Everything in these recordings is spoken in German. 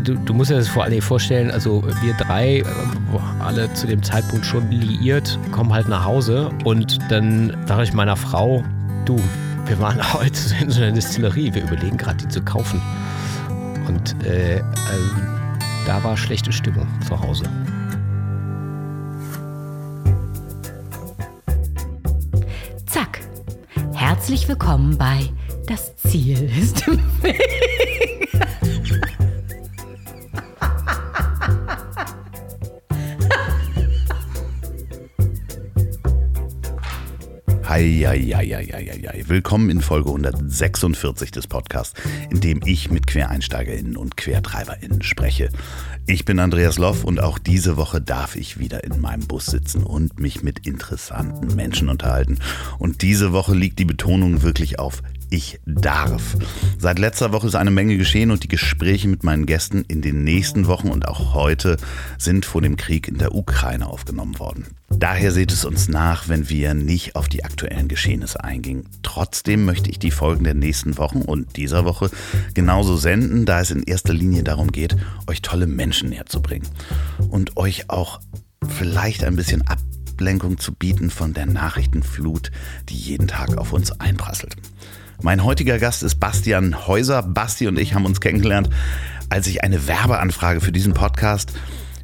du, du musst dir das vor allem vorstellen, also wir drei, äh, alle zu dem Zeitpunkt schon liiert, kommen halt nach Hause und dann sage ich meiner Frau, du, wir waren heute in so einer Distillerie, wir überlegen gerade, die zu kaufen. Und äh, äh, da war schlechte Stimmung zu Hause. Zack. Herzlich willkommen bei Das Ziel ist im Weg. Eieieiei. Willkommen in Folge 146 des Podcasts, in dem ich mit QuereinsteigerInnen und QuertreiberInnen spreche. Ich bin Andreas Loff und auch diese Woche darf ich wieder in meinem Bus sitzen und mich mit interessanten Menschen unterhalten. Und diese Woche liegt die Betonung wirklich auf ich darf. Seit letzter Woche ist eine Menge geschehen und die Gespräche mit meinen Gästen in den nächsten Wochen und auch heute sind vor dem Krieg in der Ukraine aufgenommen worden. Daher seht es uns nach, wenn wir nicht auf die aktuellen Geschehnisse eingingen. Trotzdem möchte ich die Folgen der nächsten Wochen und dieser Woche genauso senden, da es in erster Linie darum geht, euch tolle Menschen näher zu bringen und euch auch vielleicht ein bisschen Ablenkung zu bieten von der Nachrichtenflut, die jeden Tag auf uns einprasselt. Mein heutiger Gast ist Bastian Häuser. Basti und ich haben uns kennengelernt, als ich eine Werbeanfrage für diesen Podcast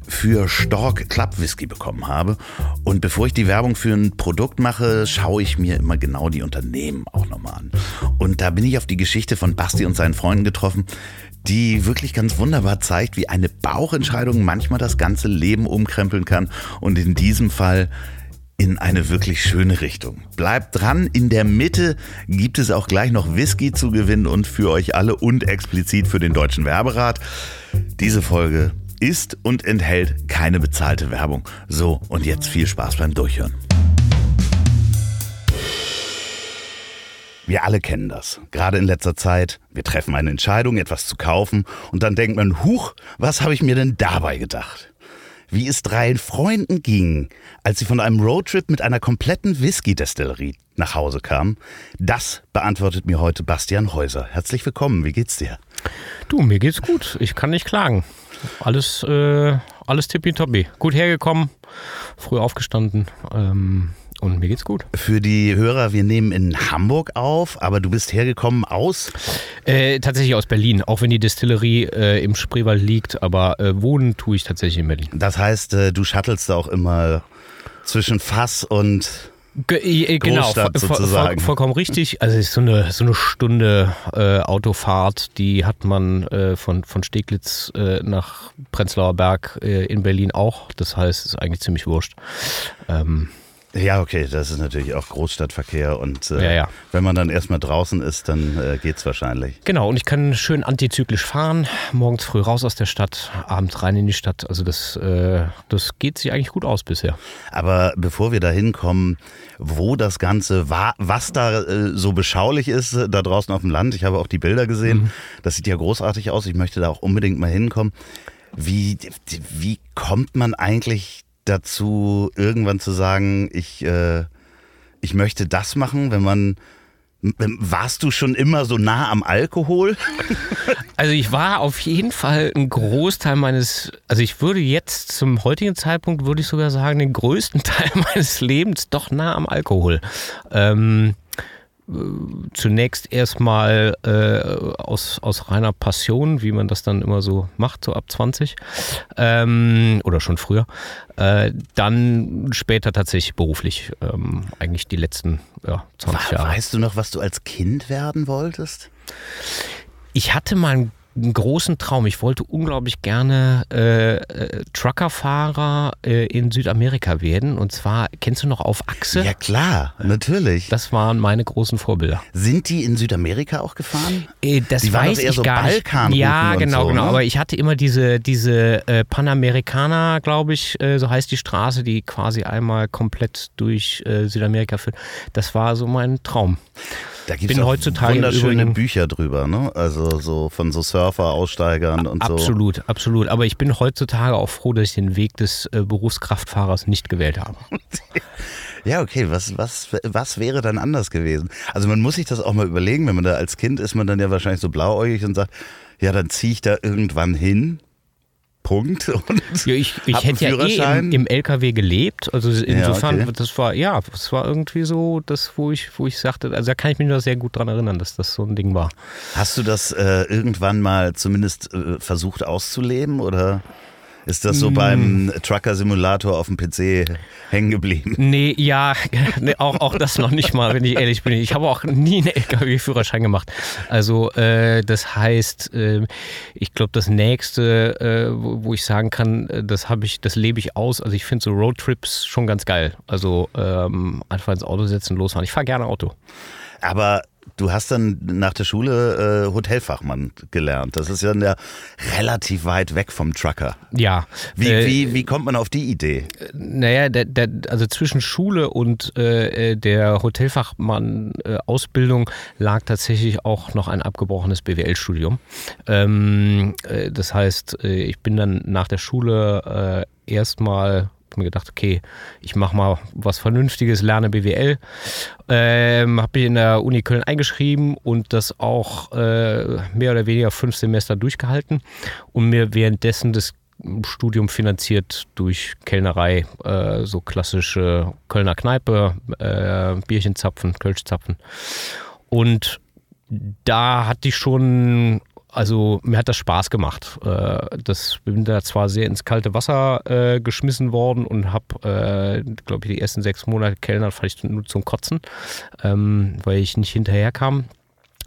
für Stork Club Whisky bekommen habe. Und bevor ich die Werbung für ein Produkt mache, schaue ich mir immer genau die Unternehmen auch nochmal an. Und da bin ich auf die Geschichte von Basti und seinen Freunden getroffen, die wirklich ganz wunderbar zeigt, wie eine Bauchentscheidung manchmal das ganze Leben umkrempeln kann. Und in diesem Fall in eine wirklich schöne Richtung. Bleibt dran, in der Mitte gibt es auch gleich noch Whisky zu gewinnen und für euch alle und explizit für den Deutschen Werberat. Diese Folge ist und enthält keine bezahlte Werbung. So, und jetzt viel Spaß beim Durchhören. Wir alle kennen das. Gerade in letzter Zeit. Wir treffen eine Entscheidung, etwas zu kaufen und dann denkt man, huch, was habe ich mir denn dabei gedacht? Wie es drei Freunden ging, als sie von einem Roadtrip mit einer kompletten Whisky-Destillerie nach Hause kamen. Das beantwortet mir heute Bastian Häuser. Herzlich willkommen, wie geht's dir? Du, mir geht's gut. Ich kann nicht klagen. Alles, äh, alles tippitoppi. Gut hergekommen, früh aufgestanden. Ähm, und mir geht's gut. Für die Hörer, wir nehmen in Hamburg auf, aber du bist hergekommen aus? Äh, tatsächlich aus Berlin, auch wenn die Destillerie äh, im Spreewald liegt, aber äh, wohnen tue ich tatsächlich in Berlin. Das heißt, äh, du shuttelst da auch immer zwischen Fass und Ge genau, voll, vollkommen richtig. Also es ist so eine, so eine Stunde äh, Autofahrt, die hat man äh, von, von Steglitz äh, nach Prenzlauer Berg äh, in Berlin auch. Das heißt, es ist eigentlich ziemlich wurscht. Ähm, ja, okay, das ist natürlich auch Großstadtverkehr und äh, ja, ja. wenn man dann erstmal draußen ist, dann äh, es wahrscheinlich. Genau, und ich kann schön antizyklisch fahren, morgens früh raus aus der Stadt, abends rein in die Stadt. Also das, äh, das geht sich eigentlich gut aus bisher. Aber bevor wir da hinkommen, wo das Ganze war, was da äh, so beschaulich ist, äh, da draußen auf dem Land, ich habe auch die Bilder gesehen, mhm. das sieht ja großartig aus, ich möchte da auch unbedingt mal hinkommen. Wie, wie kommt man eigentlich dazu, irgendwann zu sagen, ich, äh, ich möchte das machen, wenn man warst du schon immer so nah am Alkohol? Also ich war auf jeden Fall ein Großteil meines, also ich würde jetzt zum heutigen Zeitpunkt, würde ich sogar sagen, den größten Teil meines Lebens doch nah am Alkohol. Ähm, zunächst erstmal äh, aus, aus reiner Passion, wie man das dann immer so macht, so ab 20 ähm, oder schon früher. Äh, dann später tatsächlich beruflich, ähm, eigentlich die letzten ja, 20 Jahre. Weißt du noch, was du als Kind werden wolltest? Ich hatte mal ein einen großen Traum. Ich wollte unglaublich gerne äh, äh, Truckerfahrer äh, in Südamerika werden. Und zwar, kennst du noch auf Achse? Ja klar, natürlich. Das waren meine großen Vorbilder. Sind die in Südamerika auch gefahren? Äh, das die weiß ich so gar nicht. Ja, genau, so, genau. Ne? Aber ich hatte immer diese, diese äh, Panamericana, glaube ich, äh, so heißt die Straße, die quasi einmal komplett durch Südamerika führt. Das war so mein Traum. Da gibt es heutzutage wunderschöne Bücher drüber, ne? Also so von so Surfer-Aussteigern und absolut, so. Absolut, absolut. Aber ich bin heutzutage auch froh, dass ich den Weg des äh, Berufskraftfahrers nicht gewählt habe. Ja, okay, was, was, was wäre dann anders gewesen? Also man muss sich das auch mal überlegen, wenn man da als Kind ist, man dann ja wahrscheinlich so blauäugig und sagt, ja, dann ziehe ich da irgendwann hin Punkt. Ja, ich, ich hätte ja eh im, im LKW gelebt. Also insofern, okay. das war, ja, das war irgendwie so, das, wo ich, wo ich sagte, also da kann ich mich noch sehr gut dran erinnern, dass das so ein Ding war. Hast du das äh, irgendwann mal zumindest äh, versucht auszuleben oder ist das Mm. so beim Trucker-Simulator auf dem PC hängen geblieben? Nee, ja, nee, auch, auch das noch nicht mal, wenn ich ehrlich bin. Ich habe auch nie einen LKW-Führerschein gemacht. Also äh, das heißt, äh, ich glaube, das nächste, äh, wo, wo ich sagen kann, äh, das habe ich, das lebe ich aus. Also ich finde so Roadtrips schon ganz geil. Also ähm, einfach ins Auto setzen, losfahren. Ich fahre gerne Auto. Aber du hast dann nach der Schule äh, Hotelfachmann gelernt. Das ist ja ja relativ weit weg vom Trucker. Ja. Wie, äh, wie, wie kommt man auf die Idee? Naja, der, der, also zwischen Schule und äh, der Hotelfachmann-Ausbildung lag tatsächlich auch noch ein abgebrochenes BWL-Studium. Ähm, äh, das heißt, äh, ich bin dann nach der Schule äh, erstmal mir gedacht, okay, ich mache mal was Vernünftiges, lerne BWL. Ähm, habe mich in der Uni Köln eingeschrieben und das auch äh, mehr oder weniger fünf Semester durchgehalten und mir währenddessen das Studium finanziert durch Kellnerei, äh, so klassische Kölner Kneipe, äh, Bierchen zapfen. Und da hatte ich schon, also mir hat das Spaß gemacht. Äh, das bin da zwar sehr ins kalte Wasser äh, geschmissen worden und habe, äh, glaube ich, die ersten sechs Monate Kellner ich nur zum Kotzen, ähm, weil ich nicht hinterherkam.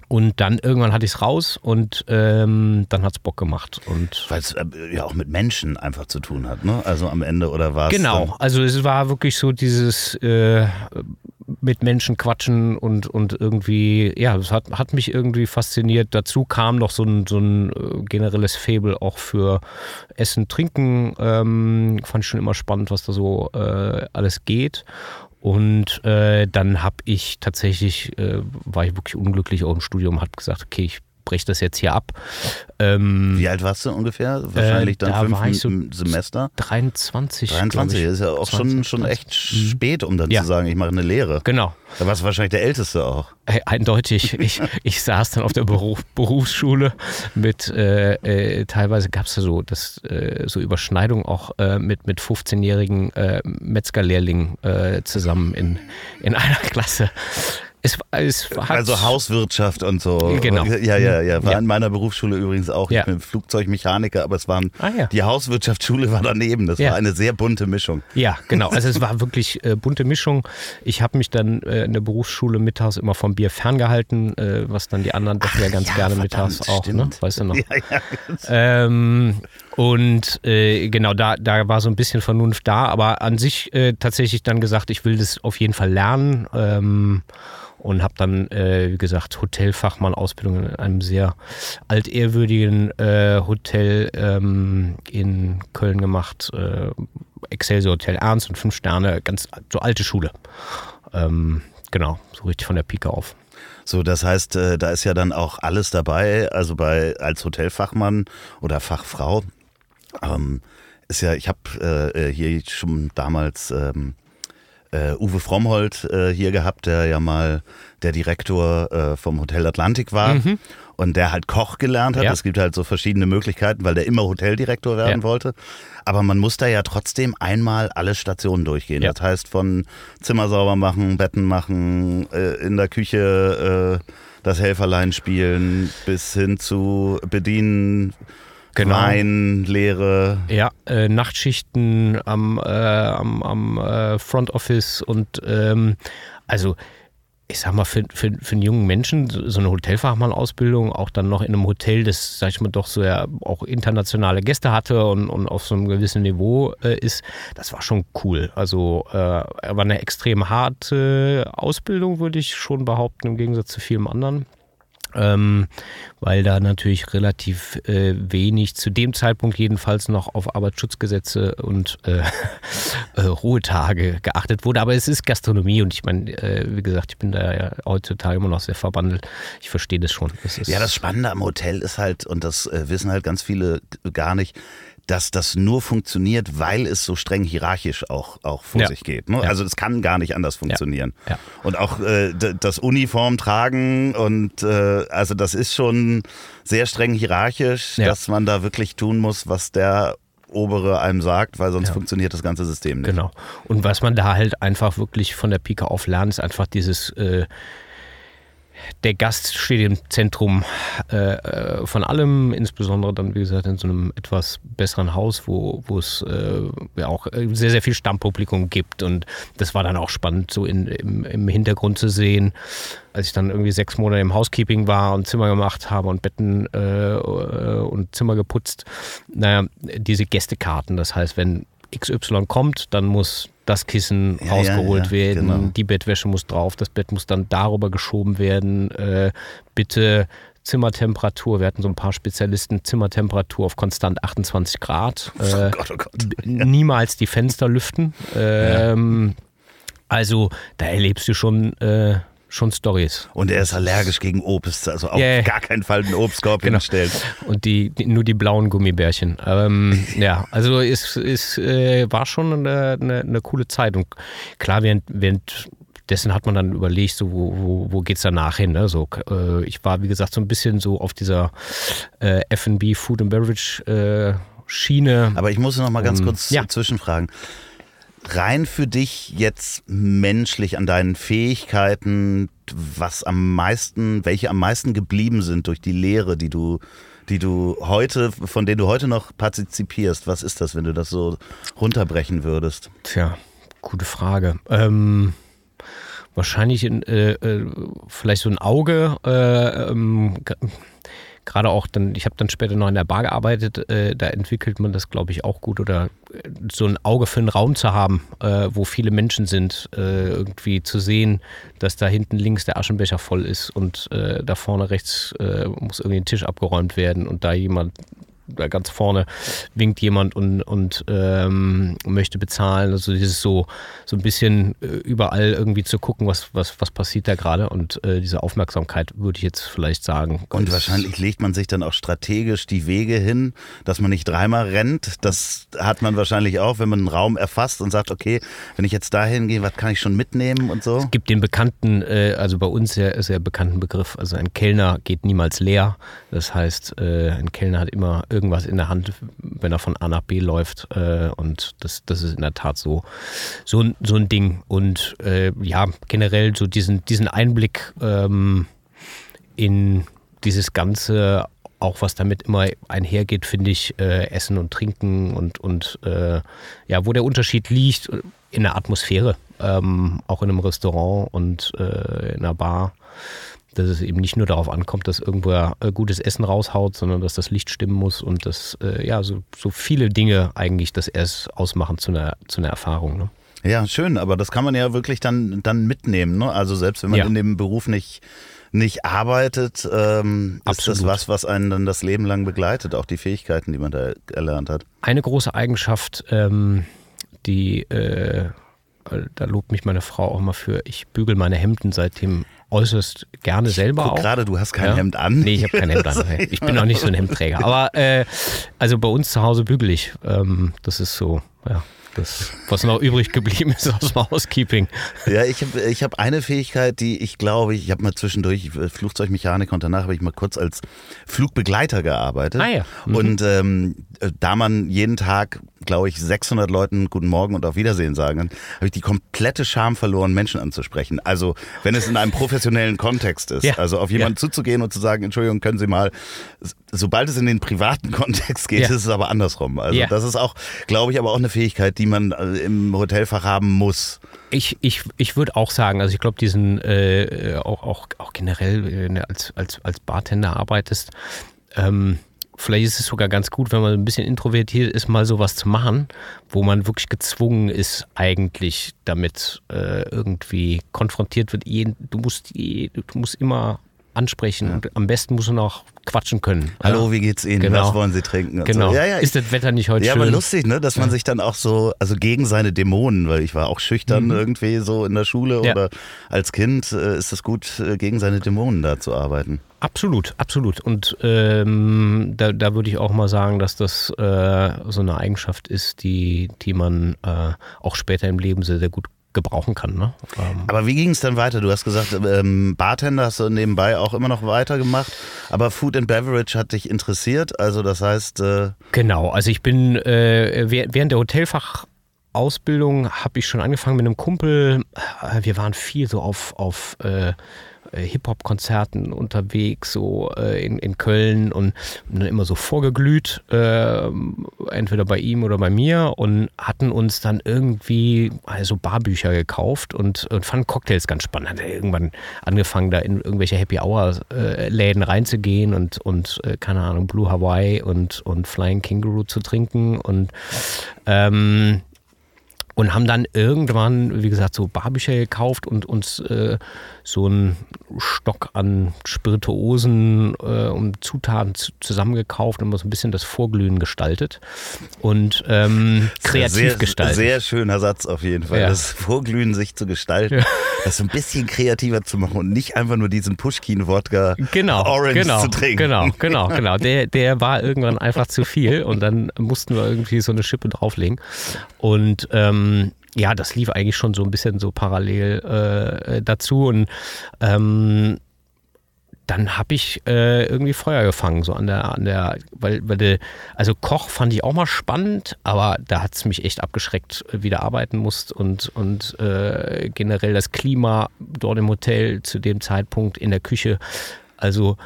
Und dann irgendwann hatte ich es raus und ähm, dann hat es Bock gemacht. Und Weil es äh, ja auch mit Menschen einfach zu tun hat, ne? Also am Ende oder war es. Genau, also es war wirklich so dieses äh, mit Menschen quatschen und, und irgendwie, ja, es hat, hat mich irgendwie fasziniert. Dazu kam noch so ein, so ein äh, generelles Faible auch für Essen, Trinken. Ähm, fand ich schon immer spannend, was da so äh, alles geht. Und äh, dann habe ich tatsächlich, äh, war ich wirklich unglücklich auch im Studium, habe gesagt, okay, ich breche das jetzt hier ab. Ähm, Wie alt warst du ungefähr? Wahrscheinlich dann Äh, da fünf so Semester. 23. 23 glaub ich. ist ja auch schon, 20, schon echt 20. spät, um dann Ja. zu sagen, ich mache eine Lehre. Genau. Da warst du wahrscheinlich der Älteste auch. Äh, Eindeutig. Ich, ich saß dann auf der Beruf, Berufsschule mit, äh, äh, teilweise gab es da so, das, äh, so Überschneidungen auch äh, mit, mit 15-jährigen äh, Metzgerlehrlingen zusammen in, in einer Klasse. Es, es Also Hauswirtschaft und so. Genau. Ja, ja, ja. War Ja. in meiner Berufsschule übrigens auch. Ja. Ich bin Flugzeugmechaniker, aber es waren Ah, ja. die Hauswirtschaftsschule war daneben. Das war eine sehr bunte Mischung. Ja, genau. Also es war wirklich äh, bunte Mischung. Ich habe mich dann äh, in der Berufsschule mittags immer vom Bier ferngehalten, äh, was dann die anderen doch ja ganz gerne verdammt, mittags auch, ne? Weißt du noch? Ja, ja. Ähm, und äh, genau, da, da war so ein bisschen Vernunft da, aber an sich äh, tatsächlich dann gesagt, ich will das auf jeden Fall lernen. Ähm, und habe dann, äh, wie gesagt, Hotelfachmann-Ausbildung in einem sehr altehrwürdigen äh, Hotel ähm, in Köln gemacht. Äh, Excelsior Hotel Ernst und fünf Sterne, ganz so alte Schule. Ähm, genau, so richtig von der Pike auf. So, das heißt, äh, da ist ja dann auch alles dabei. Also bei als Hotelfachmann oder Fachfrau ähm, ist ja, ich habe äh, hier schon damals ähm, äh, Uwe Frommholt äh, hier gehabt, der ja mal der Direktor äh, vom Hotel Atlantik war und der halt Koch gelernt hat. Mhm. Ja. Es gibt halt so verschiedene Möglichkeiten, weil der immer Hoteldirektor werden Ja. wollte. Aber man muss da ja trotzdem einmal alle Stationen durchgehen. Ja. Das heißt von Zimmer sauber machen, Betten machen, äh, in der Küche äh, das Helferlein spielen, bis hin zu bedienen, Genau. Wein, Lehre. Ja, äh, Nachtschichten am, äh, am, am äh, Front Office und ähm, also ich sag mal, für, für, für einen jungen Menschen so so eine Hotelfachmann-Ausbildung, auch dann noch in einem Hotel, das, sag ich mal, doch so ja auch internationale Gäste hatte und, und auf so einem gewissen Niveau äh, ist, das war schon cool. Also äh, war eine extrem harte Ausbildung, würde ich schon behaupten, im Gegensatz zu vielem anderen. Ähm, weil da natürlich relativ äh, wenig, zu dem Zeitpunkt jedenfalls noch auf Arbeitsschutzgesetze und äh, äh, Ruhetage geachtet wurde. Aber es ist Gastronomie und ich meine, äh, wie gesagt, ich bin da ja heutzutage immer noch sehr verbandelt. Ich verstehe das schon. Ja, das Spannende am Hotel ist halt, und das äh, wissen halt ganz viele gar nicht, dass das nur funktioniert, weil es so streng hierarchisch auch, auch vor Ja. sich geht. Ne? Ja. Also es kann gar nicht anders funktionieren. Ja. Und auch äh, das Uniform tragen und äh, also das ist schon sehr streng hierarchisch, dass man da wirklich tun muss, was der obere einem sagt, weil sonst Ja. funktioniert das ganze System nicht. Genau. Und was man da halt einfach wirklich von der Pike auf lernt, ist einfach dieses, äh, der Gast steht im Zentrum äh, äh, von allem, insbesondere dann, wie gesagt, in so einem etwas besseren Haus, wo, es äh, auch äh, sehr, sehr viel Stammpublikum gibt. Und das war dann auch spannend, so in, im, im Hintergrund zu sehen, als ich dann irgendwie sechs Monate im Housekeeping war und Zimmer gemacht habe und Betten äh, äh, und Zimmer geputzt. Naja, diese Gästekarten, das heißt, wenn XY kommt, dann muss das Kissen Ja, rausgeholt ja, werden, genau. die Bettwäsche muss drauf, das Bett muss dann darüber geschoben werden. Äh, bitte Zimmertemperatur, wir hatten so ein paar Spezialisten, Zimmertemperatur auf konstant 28 Grad. Oh Äh, Gott, oh Gott. niemals die Fenster lüften. Ähm, Also da erlebst du schon, äh, schon Stories. Und er ist allergisch gegen Obst, also auf ja. gar keinen Fall einen Obstkorb Genau. hinstellen. Und die, die nur die blauen Gummibärchen. Ähm, ja, also es, es äh, war schon eine, eine, eine coole Zeit. Und klar, während, während dessen hat man dann überlegt, so, wo, wo, wo geht es danach hin? Ne? So, äh, ich war, wie gesagt, so ein bisschen so auf dieser äh, FB Food and Beverage äh, Schiene. Aber ich muss noch mal ganz Um, kurz ja. zwischenfragen. Rein für dich jetzt menschlich an deinen Fähigkeiten, was am meisten, welche am meisten geblieben sind durch die Lehre, die du, die du heute, von denen du heute noch partizipierst. Was ist das, wenn du das so runterbrechen würdest? Tja, gute Frage. Ähm, wahrscheinlich in, äh, äh, vielleicht so ein Auge. Äh, ähm, Gerade auch dann, ich habe dann später noch in der Bar gearbeitet, äh, da entwickelt man das, glaube ich, auch gut. Oder äh, so ein Auge für einen Raum zu haben, äh, wo viele Menschen sind, äh, irgendwie zu sehen, dass da hinten links der Aschenbecher voll ist und äh, da vorne rechts äh, muss irgendwie ein Tisch abgeräumt werden und da jemand da ganz vorne winkt jemand und, und ähm, möchte bezahlen. Also dieses so, so ein bisschen äh, überall irgendwie zu gucken, was, was, was passiert da gerade. Und äh, diese Aufmerksamkeit würde ich jetzt vielleicht sagen. Und wahrscheinlich legt man sich dann auch strategisch die Wege hin, dass man nicht dreimal rennt. Das hat man wahrscheinlich auch, wenn man einen Raum erfasst und sagt, okay, wenn ich jetzt dahin gehe, was kann ich schon mitnehmen und so? Es gibt den bekannten, äh, also bei uns sehr, sehr bekannten Begriff, also ein Kellner geht niemals leer. Das heißt, äh, ein Kellner hat immer irgendwas in der Hand, wenn er von A nach B läuft. Äh, und das, das ist in der Tat so, so, ein- so ein Ding. Und äh, ja, generell so diesen, diesen Einblick ähm, in dieses Ganze, auch was damit immer einhergeht, finde ich, äh, Essen und Trinken und, und äh, ja, wo der Unterschied liegt in der Atmosphäre, ähm, auch in einem Restaurant und äh, in einer Bar, dass es eben nicht nur darauf ankommt, dass irgendwer äh, gutes Essen raushaut, sondern dass das Licht stimmen muss und dass äh, ja so, so viele Dinge eigentlich das erst ausmachen zu einer, zu einer Erfahrung. Ne? Ja, schön, aber das kann man ja wirklich dann, dann mitnehmen. Ne? Also selbst wenn man Ja. in dem Beruf nicht, nicht arbeitet, ähm, ist das was, was einen dann das Leben lang begleitet, auch die Fähigkeiten, die man da erlernt hat. Eine große Eigenschaft, ähm, die, äh, da lobt mich meine Frau auch mal für, ich bügel meine Hemden seitdem äußerst gerne selber Guck auch. gerade, du hast kein Ja. Hemd an. Nee, ich habe kein Hemd an. Ich bin auch nicht so ein Hemdträger. Aber äh, also bei uns zu Hause bügel ich. Ähm, das ist so, ja, das, was noch übrig geblieben ist aus dem Housekeeping. Ja, ich habe ich hab eine Fähigkeit, die ich glaube, ich habe mal zwischendurch äh, Flugzeugmechanik und danach habe ich mal kurz als Flugbegleiter gearbeitet. Ah ja. Mhm. Und ähm, äh, da man jeden Tag, glaube ich, 600 Leuten Guten Morgen und auf Wiedersehen sagen kann, habe ich die komplette Scham verloren, Menschen anzusprechen. Also wenn es in einem professionellen Kontext ist, Ja. also auf jemanden Ja. zuzugehen und zu sagen, Entschuldigung, können Sie mal, sobald es in den privaten Kontext geht, Ja. ist es aber andersrum. Also das ist auch, glaube ich, aber auch eine Fähigkeit, die man äh, im Hotelfach haben muss. Ich, ich, ich würde auch sagen, also ich glaube, diesen äh, auch, auch, auch generell, wenn du als, als, als Bartender arbeitest, ähm, vielleicht ist es sogar ganz gut, wenn man ein bisschen introvertiert ist, mal sowas zu machen, wo man wirklich gezwungen ist, eigentlich damit äh, irgendwie konfrontiert wird. Du musst, du musst immer ansprechen und am besten musst du noch quatschen können. Hallo, Ja. wie geht's Ihnen? Genau. Was wollen Sie trinken? Genau. So. Ja, ja, ist das Wetter nicht heute ja schön? aber lustig, ne, dass man sich dann auch so, also gegen seine Dämonen, weil ich war auch schüchtern irgendwie so in der Schule Mhm. Ja. oder als Kind äh, ist es gut, äh, gegen seine Dämonen da zu arbeiten. Absolut, absolut. Und ähm, da, da würde ich auch mal sagen, dass das äh, so eine Eigenschaft ist, die, die man äh, auch später im Leben sehr, sehr gut gebrauchen kann. Ne? Ähm. Aber wie ging es dann weiter? Du hast gesagt, ähm, Bartender hast du nebenbei auch immer noch weitergemacht, aber Food and Beverage hat dich interessiert, also das heißt... Äh genau, also ich bin äh, während der Hotelfachausbildung habe ich schon angefangen mit einem Kumpel, äh, wir waren viel so auf, auf äh, äh, Hip-Hop-Konzerten unterwegs, so äh, in, in Köln und dann immer so vorgeglüht, äh, entweder bei ihm oder bei mir und hatten uns dann irgendwie also Barbücher gekauft und, und fanden Cocktails ganz spannend. Hat irgendwann angefangen, da in irgendwelche Happy Hour-Läden reinzugehen und, und keine Ahnung, Blue Hawaii und, und Flying Kangaroo zu trinken und ähm, und haben dann irgendwann, wie gesagt, so Barbücher gekauft und uns äh, so einen Stock an Spirituosen äh, und Zutaten zusammengekauft und mal so ein bisschen das Vorglühen gestaltet und ähm, kreativ sehr, gestaltet. Sehr schöner Satz auf jeden Fall. Ja. Das Vorglühen sich zu gestalten, ja. das so ein bisschen kreativer zu machen und nicht einfach nur diesen Pushkin-Wodka genau, Orange genau, zu trinken. Genau, genau, genau. Der, der war irgendwann einfach zu viel und dann mussten wir irgendwie so eine Schippe drauflegen. Und ähm, ja, das lief eigentlich schon so ein bisschen so parallel äh, dazu und ähm, dann habe ich äh, irgendwie Feuer gefangen, so an der, an der, weil, weil de, also Koch fand ich auch mal spannend, aber da hat es mich echt abgeschreckt, wie du arbeiten musst und, und äh, generell das Klima dort im Hotel zu dem Zeitpunkt in der Küche. Also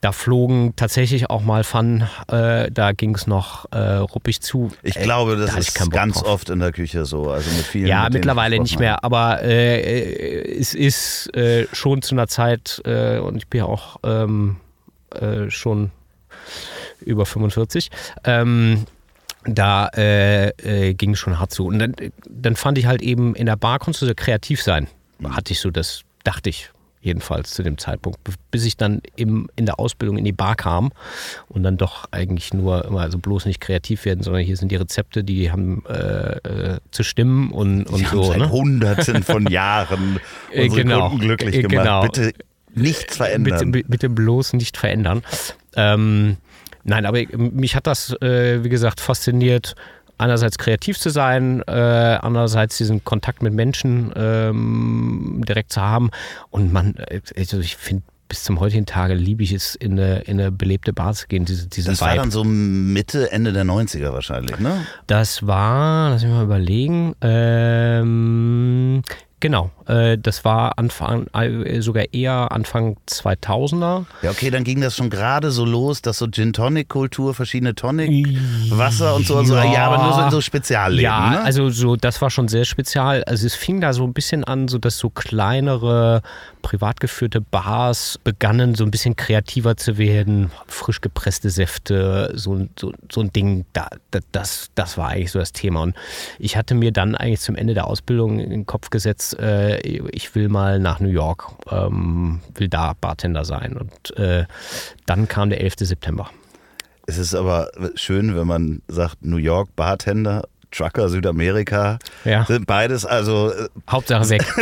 da flogen tatsächlich auch mal Pfannen, äh, da ging es noch äh, ruppig zu. Ich glaube, das da ist ganz oft in der Küche so. Also mit vielen, ja, mit mittlerweile nicht mehr, aber äh, es ist äh, schon zu einer Zeit, äh, und ich bin ja auch ähm, äh, schon über 45, ähm, da äh, ging es schon hart zu. Und dann, dann fand ich halt eben, in der Bar konntest du sehr kreativ sein. Hatte ich so das, dachte ich, jedenfalls zu dem Zeitpunkt, bis ich dann im, in der Ausbildung in die Bar kam und dann doch eigentlich nur immer, also bloß nicht kreativ werden, sondern hier sind die Rezepte, die haben äh, äh, zu stimmen und, und die so. Haben seit ne? Hunderten von Jahren unsere genau, Kunden glücklich gemacht. Genau. Bitte nichts verändern. Bitte, bitte bloß nicht verändern. Ähm, nein, aber mich hat das, äh, wie gesagt, fasziniert einerseits kreativ zu sein, äh, andererseits diesen Kontakt mit Menschen ähm, direkt zu haben. Und man, also ich finde, bis zum heutigen Tage liebe ich es, in eine, in eine belebte Bar zu gehen. Diese, diesen das war dann so Mitte, Ende der 90er wahrscheinlich, ne? Das war, lass mich mal überlegen, ähm, Genau, äh, das war Anfang, äh, sogar eher Anfang 2000er. Ja, okay, dann ging das schon gerade so los, dass so Gin Tonic Kultur, verschiedene Tonic, Wasser und so, und so. Ja, ja, aber nur so in so Spezialläden. Ja, ne? also so, das war schon sehr spezial. Also es fing da so ein bisschen an, so dass so kleinere privat geführte Bars begannen so ein bisschen kreativer zu werden, frisch gepresste Säfte, so, so, so ein Ding, da, das, das war eigentlich so das Thema. Und ich hatte mir dann eigentlich zum Ende der Ausbildung in den Kopf gesetzt, äh, ich will mal nach New York, ähm, will da Bartender sein. Und äh, dann kam der 11. September. Es ist aber schön, wenn man sagt New York Bartender Trucker Südamerika ja. sind beides also äh, Hauptsache weg.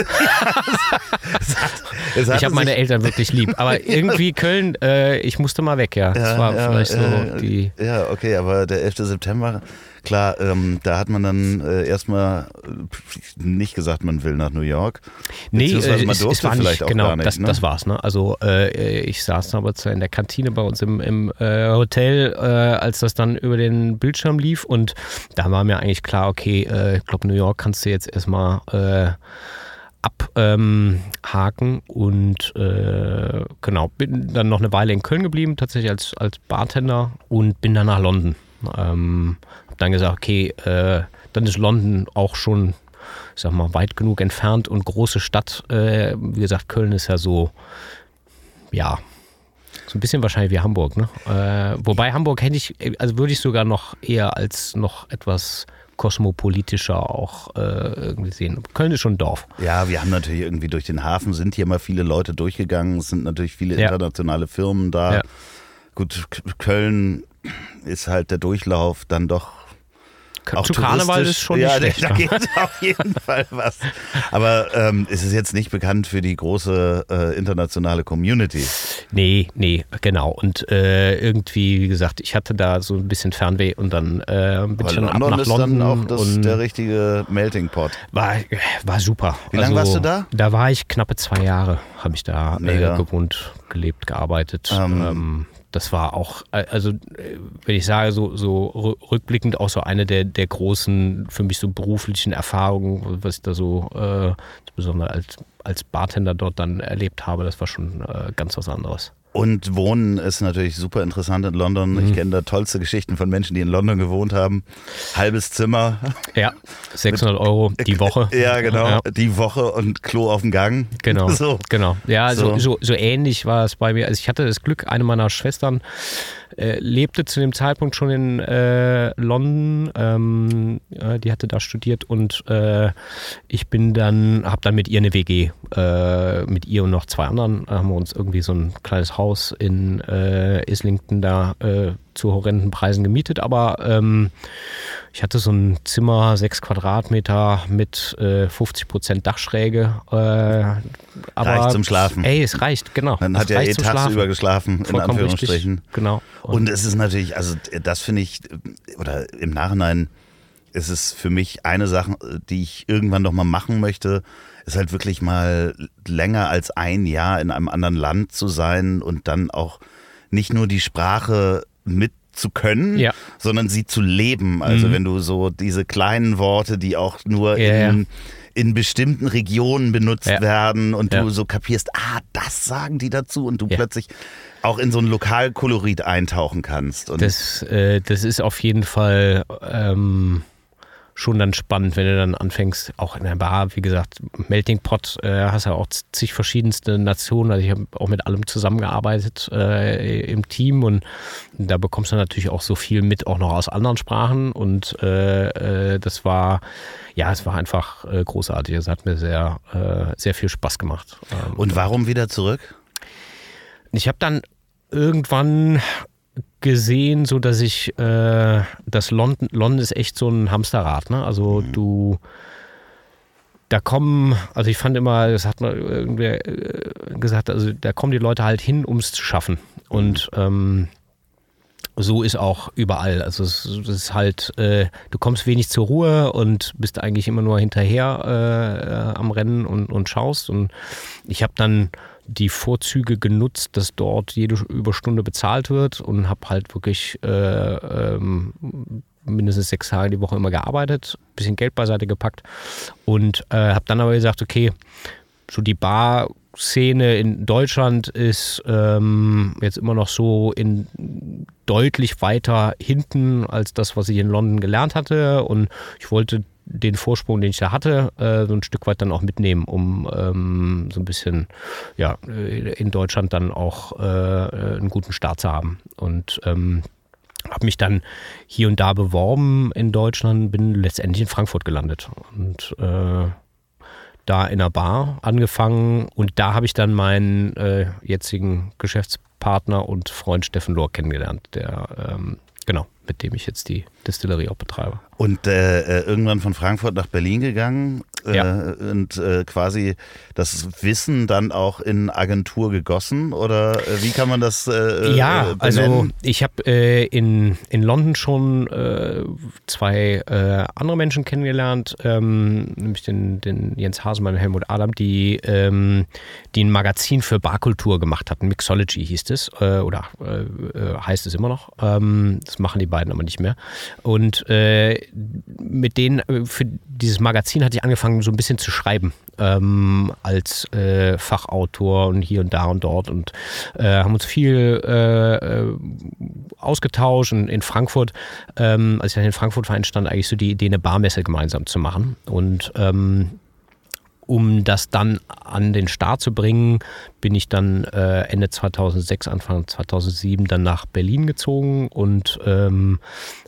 es hat, es ich habe meine Eltern wirklich lieb, aber irgendwie Köln, äh, ich musste mal weg, ja. Das ja, war ja, vielleicht so die. Ja, okay, aber der 11. September Klar, ähm, da hat man dann äh, erstmal nicht gesagt, man will nach New York. Nee, äh, man durfte es, es war vielleicht nicht, auch genau, gar nicht. Das, ne? das war's. Ne? Also äh, ich saß aber in der Kantine bei uns im, im äh, Hotel, äh, als das dann über den Bildschirm lief und da war mir eigentlich klar, okay, äh, ich glaube New York kannst du jetzt erstmal abhaken ähm, und äh, genau, bin dann noch eine Weile in Köln geblieben, tatsächlich als, als Bartender und bin dann nach London. Ähm, dann gesagt, okay, äh, dann ist London auch schon, ich sag mal, weit genug entfernt und große Stadt. Äh, wie gesagt, Köln ist ja so, ja, so ein bisschen wahrscheinlich wie Hamburg, ne? Äh, wobei Hamburg hätte ich, also würde ich sogar noch eher als noch etwas kosmopolitischer auch äh, irgendwie sehen. Köln ist schon ein Dorf. Ja, wir haben natürlich irgendwie durch den Hafen sind hier mal viele Leute durchgegangen. Es sind natürlich viele ja. internationale Firmen da. Ja. Gut, Köln ist halt der Durchlauf dann doch auch zu Karneval ist schon ja, nicht schlecht. Da geht auf jeden Fall was. Aber ähm, es ist jetzt nicht bekannt für die große äh, internationale Community. Nee, nee, genau. Und äh, irgendwie, wie gesagt, ich hatte da so ein bisschen Fernweh und dann äh, bin Aber ich dann London ab nach ist London dann auch das, und der richtige Melting Pot. war, war super. Also, Wie lange warst du da? Da war ich knappe zwei Jahre, habe ich da äh, Mega. gewohnt, gelebt, gearbeitet. Ähm. Ähm, das war auch, äh, also äh, wenn ich sage, so, so rü- rückblickend auch so eine der, der großen, für mich so beruflichen Erfahrungen, was ich da so, äh, besonders als, als Bartender dort dann erlebt habe, das war schon äh, ganz was anderes. Und Wohnen ist natürlich super interessant in London. Mhm. Ich kenne da tollste Geschichten von Menschen, die in London gewohnt haben. Halbes Zimmer. Ja, 600 Euro die Woche. Ja, genau. Ja. Die Woche und Klo auf dem Gang. Genau, So. genau. Ja, so. So. So, so, ähnlich war es bei mir. Also ich hatte das Glück, eine meiner Schwestern äh, lebte zu dem Zeitpunkt schon in äh, London. Ähm, äh, die hatte da studiert und äh, ich bin dann, habe dann mit ihr eine WG, äh, mit ihr und noch zwei anderen, haben wir uns irgendwie so ein kleines Haus in Islington da zu horrenden Preisen gemietet. Aber ähm, ich hatte so ein Zimmer, sechs Quadratmeter mit äh, 50 Prozent Dachschräge. Äh, aber, Reicht zum Schlafen. Ey, es reicht, genau. Dann Es hat er eh tagsüber Schlafen. geschlafen, in Vollkommen Anführungsstrichen. Richtig. Genau. Und es ist natürlich, also das finde ich, oder im Nachhinein ist es für mich eine Sache, die ich irgendwann noch mal machen möchte, ist halt wirklich mal länger als ein Jahr in einem anderen Land zu sein und dann auch nicht nur die Sprache mit zu können, Ja. sondern sie zu leben. Also Mhm. wenn du so diese kleinen Worte, die auch nur Ja, in, in bestimmten Regionen benutzt Ja. werden und Ja. du so kapierst, ah, das sagen die dazu und du Ja. plötzlich auch in so ein Lokalkolorit eintauchen kannst. Und Das, äh, das ist auf jeden Fall ähm, schon dann spannend, wenn du dann anfängst, auch in der Bar, wie gesagt, Melting Pot, äh, hast ja auch zig verschiedenste Nationen. Also ich habe auch mit allem zusammengearbeitet äh, im Team und da bekommst du natürlich auch so viel mit, auch noch aus anderen Sprachen. Und äh, äh, das war, ja, es war einfach äh, großartig. Es hat mir sehr, äh, sehr viel Spaß gemacht. Ähm, Und warum wieder zurück? ich habe dann irgendwann gesehen, so dass ich, äh, das London, London ist echt so ein Hamsterrad, ne? Also du, da kommen, also ich fand immer, das hat man irgendwer äh, gesagt, also da kommen die Leute halt hin, um es zu schaffen. Und ähm, so ist auch überall. Also es, es ist halt, äh, du kommst wenig zur Ruhe und bist eigentlich immer nur hinterher äh, äh, am Rennen und, und schaust. Und ich habe dann die Vorzüge genutzt, dass dort jede Überstunde bezahlt wird und habe halt wirklich äh, ähm, mindestens sechs Tage die Woche immer gearbeitet, bisschen Geld beiseite gepackt und äh, habe dann aber gesagt, okay, so die Bar-Szene in Deutschland ist ähm, jetzt immer noch so in deutlich weiter hinten als das, was ich in London gelernt hatte. Und ich wollte den Vorsprung, den ich da hatte, äh, so ein Stück weit dann auch mitnehmen, um ähm, so ein bisschen ja, äh, in Deutschland dann auch äh, einen guten Start zu haben. Und ähm, habe mich dann hier und da beworben in Deutschland, bin letztendlich in Frankfurt gelandet und äh, da in einer Bar angefangen und da habe ich dann meinen äh, jetzigen Geschäftspartner und Freund Steffen Lohr kennengelernt, der ähm, genau mit dem ich jetzt die Distillerie auch betreibe. Und äh, äh, irgendwann von Frankfurt nach Berlin gegangen äh, Ja. und äh, quasi das Wissen dann auch in Agentur gegossen oder äh, wie kann man das äh, Ja, äh, also benennen? ich habe äh, in, in London schon äh, zwei äh, andere Menschen kennengelernt, ähm, nämlich den, den Jens Hasemann und Helmut Adam, die, ähm, die ein Magazin für Barkultur gemacht hatten. Mixology hieß es, äh, oder äh, äh, heißt es immer noch. Ähm, das machen die beiden aber nicht mehr. Und äh, mit denen, äh, für dieses Magazin hatte ich angefangen, so ein bisschen zu schreiben. Ähm, als äh, Fachautor und hier und da und dort und äh, haben uns viel äh, äh, ausgetauscht und in Frankfurt, ähm, als ich dann in Frankfurt war, entstand eigentlich so die Idee, eine Barmesse gemeinsam zu machen. Und ähm, um das dann an den Start zu bringen, bin ich dann äh, Ende 2006, Anfang 2007 dann nach Berlin gezogen und ähm,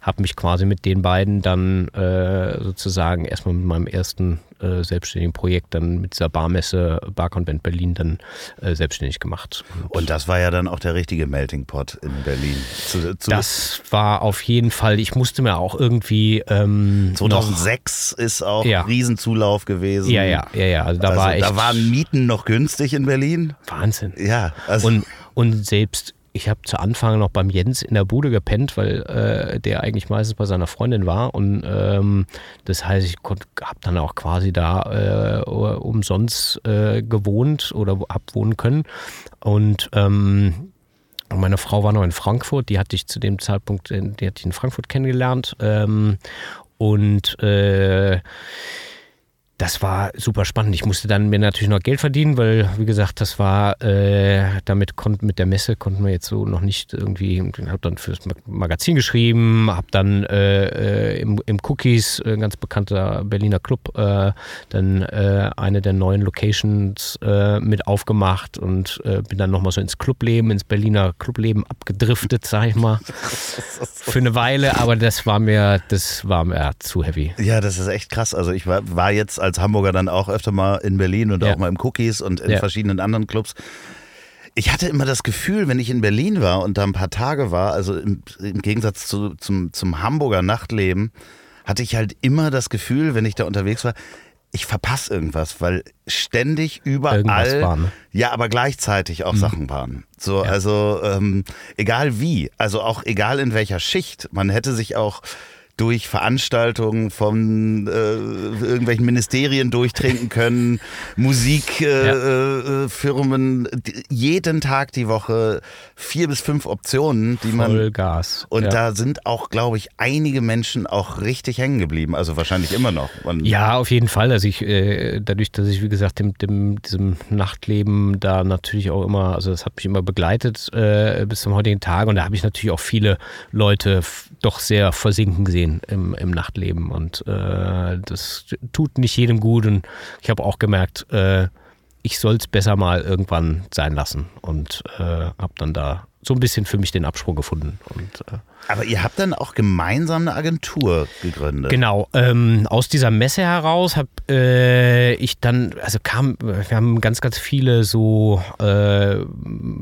habe mich quasi mit den beiden dann äh, sozusagen erstmal mit meinem ersten äh, selbstständigen Projekt dann mit dieser Barmesse, Barkonvent Berlin dann äh, selbstständig gemacht. Und, Und, das war ja dann auch der richtige Melting Pot in Berlin. Zu, zu das war auf jeden Fall, ich musste mir auch irgendwie ähm, 2006 noch, ist auch ja. Riesenzulauf gewesen. Ja, ja, ja, ja. Also da also, war echt, da waren Mieten noch günstig in Berlin. Wahnsinn. Ja. Also und, und selbst ich habe zu Anfang noch beim Jens in der Bude gepennt, weil äh, der eigentlich meistens bei seiner Freundin war. Und ähm, das heißt, ich habe dann auch quasi da äh, umsonst äh, gewohnt oder habe wohnen können. Und ähm, meine Frau war noch in Frankfurt, die hatte ich zu dem Zeitpunkt, die hatte ich in Frankfurt kennengelernt. Ähm, und äh, das war super spannend. Ich musste dann mir natürlich noch Geld verdienen, weil, wie gesagt, das war, äh, damit konnten mit der Messe konnten wir jetzt so noch nicht irgendwie, ich habe dann fürs Magazin geschrieben, habe dann äh, äh, im, im, Cookies, ein ganz bekannter Berliner Club, äh, dann äh, eine der neuen Locations äh, mit aufgemacht und bin dann nochmal so ins Clubleben, ins Berliner Clubleben abgedriftet, sag ich mal, für eine Weile, aber das war mir, das war mir zu heavy. Ja, das ist echt krass. Also ich war, war jetzt als als Hamburger dann auch öfter mal in Berlin und ja. auch mal im Cookies und in ja. verschiedenen anderen Clubs. Ich hatte immer das Gefühl, wenn ich in Berlin war und da ein paar Tage war, also im, im Gegensatz zu, zum, zum Hamburger Nachtleben, hatte ich halt immer das Gefühl, wenn ich da unterwegs war, ich verpasse irgendwas, weil ständig überall, ne? ja, aber gleichzeitig auch mhm. Sachen waren. So, ja. also ähm, egal wie, also auch egal in welcher Schicht, man hätte sich auch durch Veranstaltungen von äh, irgendwelchen Ministerien durchtrinken können, Musikfirmen, äh, ja. äh, jeden Tag die Woche vier bis fünf Optionen, die man. Vollgas. Und ja. da sind auch, glaube ich, einige Menschen auch richtig hängen geblieben. Also wahrscheinlich immer noch. Und ja, auf jeden Fall. Also ich, äh, dadurch, dass ich, wie gesagt, dem, dem, diesem Nachtleben da natürlich auch immer, also das hat mich immer begleitet äh, bis zum heutigen Tag. Und da habe ich natürlich auch viele Leute doch sehr versinken gesehen gehen im, im Nachtleben. Und äh, das tut nicht jedem gut. Und ich habe auch gemerkt, äh, ich soll es besser mal irgendwann sein lassen. Und äh, habe dann da so ein bisschen für mich den Absprung gefunden. Und, äh, aber ihr habt dann auch gemeinsam eine Agentur gegründet. Genau. Ähm, aus dieser Messe heraus habe äh, ich dann, also kam, wir haben ganz, ganz viele so äh,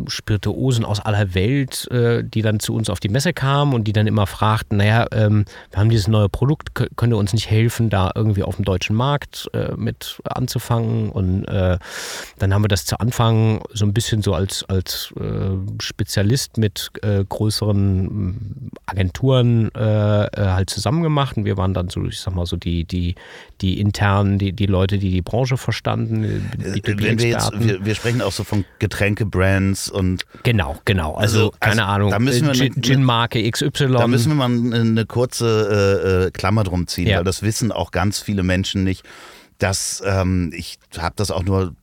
Spirituosen aus aller Welt, äh, die dann zu uns auf die Messe kamen und die dann immer fragten, naja, ähm, wir haben dieses neue Produkt, könnt ihr uns nicht helfen, da irgendwie auf dem deutschen Markt äh, mit anzufangen? Und äh, dann haben wir das zu Anfang so ein bisschen so als, als äh, Spezialist mit größeren Agenturen äh, äh, halt zusammen gemacht und wir waren dann so, ich sag mal so die, die, die internen, die, die Leute, die die Branche verstanden, die äh, Wenn wir, jetzt, wir, wir, sprechen auch so von Getränkebrands und genau, genau, also, also keine also, Ahnung, da müssen wir Gin, Gin-Marke XY. Da müssen wir mal eine kurze äh, Klammer drum ziehen, ja. weil das wissen auch ganz viele Menschen nicht dass ähm, ich habe das auch nur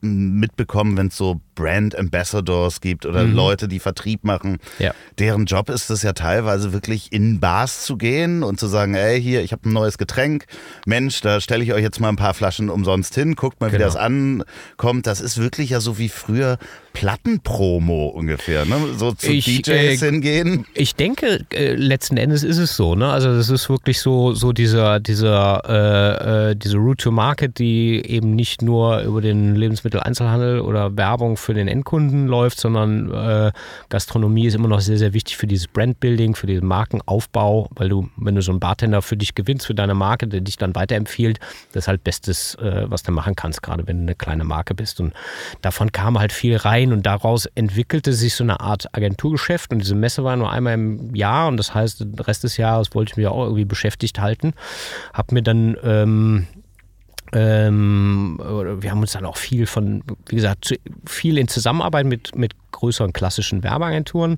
mitbekommen, wenn es so Brand Ambassadors gibt oder mhm. Leute, die Vertrieb machen. Ja. Deren Job ist es ja teilweise wirklich in Bars zu gehen und zu sagen, ey, hier, ich habe ein neues Getränk. Mensch, da stelle ich euch jetzt mal ein paar Flaschen umsonst hin. Guckt mal, genau. wie das ankommt. Das ist wirklich ja so wie früher Plattenpromo ungefähr, ne? So zu ich, DJs äh, hingehen. Ich denke, äh, letzten Endes ist es so, ne? Also das ist wirklich so, so dieser, dieser, äh, äh diese Route to Market, die eben nicht nur über den Lebensmitteleinzelhandel oder Werbung für den Endkunden läuft, sondern äh, Gastronomie ist immer noch sehr, sehr wichtig für dieses Brandbuilding, für diesen Markenaufbau, weil du, wenn du so einen Bartender für dich gewinnst, für deine Marke, der dich dann weiterempfiehlt, das ist halt Bestes, äh, was du machen kannst, gerade wenn du eine kleine Marke bist. Und davon kam halt viel rein und daraus entwickelte sich so eine Art Agenturgeschäft und diese Messe war nur einmal im Jahr und das heißt, den Rest des Jahres wollte ich mich auch irgendwie beschäftigt halten. Hab mir dann ähm, ähm, wir haben uns dann auch viel von, wie gesagt, viel in Zusammenarbeit mit, mit größeren klassischen Werbeagenturen,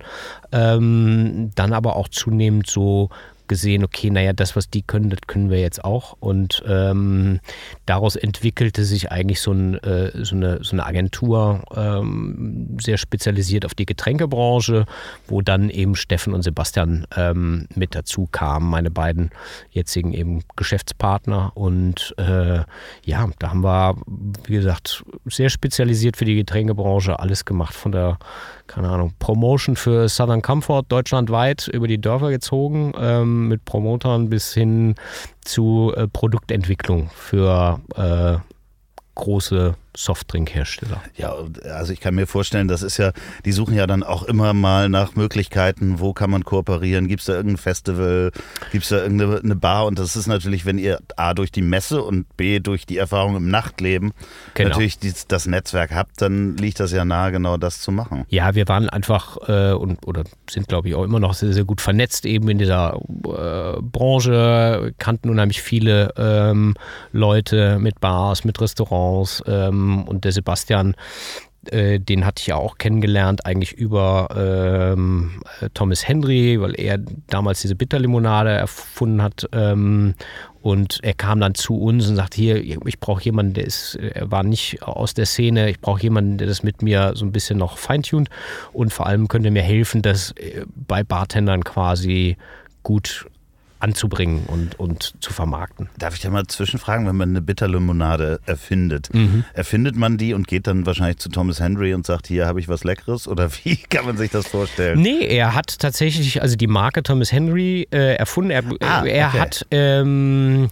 ähm, dann aber auch zunehmend so gesehen, okay, naja, das, was die können, das können wir jetzt auch. Und ähm, daraus entwickelte sich eigentlich so, ein, äh, so, eine, so eine Agentur, ähm, sehr spezialisiert auf die Getränkebranche, wo dann eben Steffen und Sebastian ähm, mit dazu kamen, meine beiden jetzigen eben Geschäftspartner. Und äh, ja, da haben wir, wie gesagt, sehr spezialisiert für die Getränkebranche alles gemacht, von der keine Ahnung, Promotion für Southern Comfort deutschlandweit über die Dörfer gezogen. Ähm, mit Promotern bis hin zu äh, Produktentwicklung für äh, große Softdrinkhersteller. Ja, also ich kann mir vorstellen, das ist ja, die suchen ja dann auch immer mal nach Möglichkeiten, wo kann man kooperieren, gibt es da irgendein Festival, gibt es da irgendeine Bar und das ist natürlich, wenn ihr A durch die Messe und B durch die Erfahrung im Nachtleben genau. natürlich das Netzwerk habt, dann liegt das ja nahe, genau das zu machen. Ja, wir waren einfach äh, und oder sind glaube ich auch immer noch sehr, sehr gut vernetzt eben in dieser äh, Branche, kannten unheimlich viele ähm, Leute mit Bars, mit Restaurants, ähm, und der Sebastian, äh, den hatte ich ja auch kennengelernt, eigentlich über ähm, Thomas Henry, weil er damals diese Bitterlimonade erfunden hat. Ähm, und er kam dann zu uns und sagte, hier, ich brauche jemanden, der ist, er war nicht aus der Szene, ich brauche jemanden, der das mit mir so ein bisschen noch feintunt. Und vor allem könnte mir helfen, das äh, bei Bartendern quasi gut anzubringen und, und zu vermarkten. Darf ich da mal zwischenfragen, wenn man eine Bitterlimonade erfindet, mhm. erfindet man die und geht dann wahrscheinlich zu Thomas Henry und sagt, hier habe ich was Leckeres oder wie kann man sich das vorstellen? Nee, er hat tatsächlich also die Marke Thomas Henry äh, erfunden. Er, ah, er okay. hat ähm,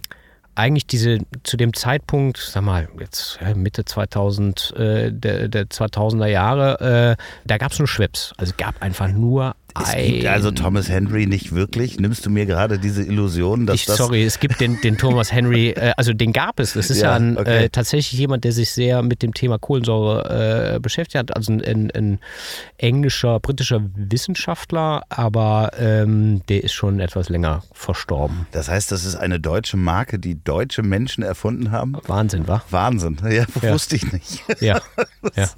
eigentlich diese zu dem Zeitpunkt, sag mal, jetzt Mitte 2000, äh, der, der 2000er Jahre, äh, da gab es nur Schweppes. Also es gab einfach nur gibt also Thomas Henry nicht wirklich. Nimmst du mir gerade diese Illusion, dass ich, das. Sorry, es gibt den, den Thomas Henry, äh, also den gab es. Das ist ja, ja ein, okay. äh, tatsächlich jemand, der sich sehr mit dem Thema Kohlensäure äh, beschäftigt hat. Also ein, ein, ein, englischer, britischer Wissenschaftler, aber ähm, der ist schon etwas länger verstorben. Das heißt, das ist eine deutsche Marke, die deutsche Menschen erfunden haben? Wahnsinn, wa? Wahnsinn, ja, ja. wusste ich nicht. Ja, ja.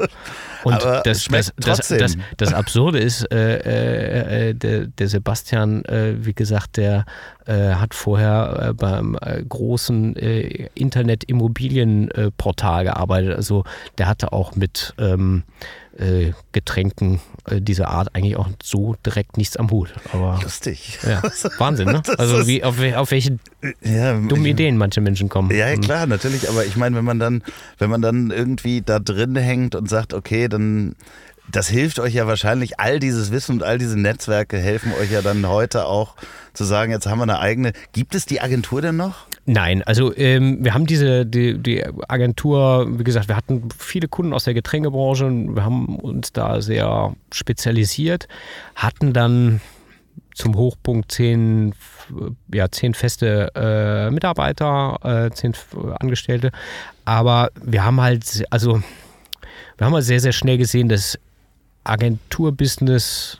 Und das, das, das, das, das Absurde ist, äh, äh äh, der, der, Sebastian, äh, wie gesagt, der äh, hat vorher äh, beim äh, großen Internet-Immobilienportal gearbeitet. Also der hatte auch mit ähm, Getränken dieser Art eigentlich auch so direkt nichts am Hut. Aber, Lustig. Ja, Wahnsinn, ne? Also wie, auf, auf welche ja, dummen Ideen manche Menschen kommen. Ja, klar, natürlich. Aber ich meine, wenn man dann, wenn man dann irgendwie da drin hängt und sagt, okay, dann das hilft euch ja wahrscheinlich, all dieses Wissen und all diese Netzwerke helfen euch ja dann heute auch zu sagen, jetzt haben wir eine eigene. Gibt es die Agentur denn noch? Nein, also ähm, wir haben diese die, die Agentur, wie gesagt, wir hatten viele Kunden aus der Getränkebranche und wir haben uns da sehr spezialisiert, hatten dann zum Hochpunkt zehn, ja, zehn feste äh, Mitarbeiter, äh, zehn Angestellte, aber wir haben halt, also wir haben halt sehr, sehr schnell gesehen, dass Agenturbusiness,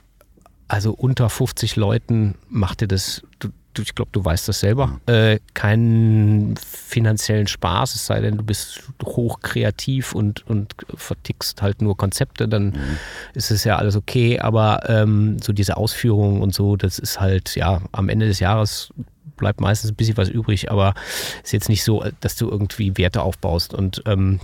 also unter 50 Leuten, machte das, du, ich glaube, du weißt das selber, mhm. äh, keinen finanziellen Spaß, es sei denn, du bist hoch kreativ und, und vertickst halt nur Konzepte, dann mhm. ist es ja alles okay, aber ähm, so diese Ausführungen und so, das ist halt, ja, am Ende des Jahres bleibt meistens ein bisschen was übrig, aber ist jetzt nicht so, dass du irgendwie Werte aufbaust und ähm,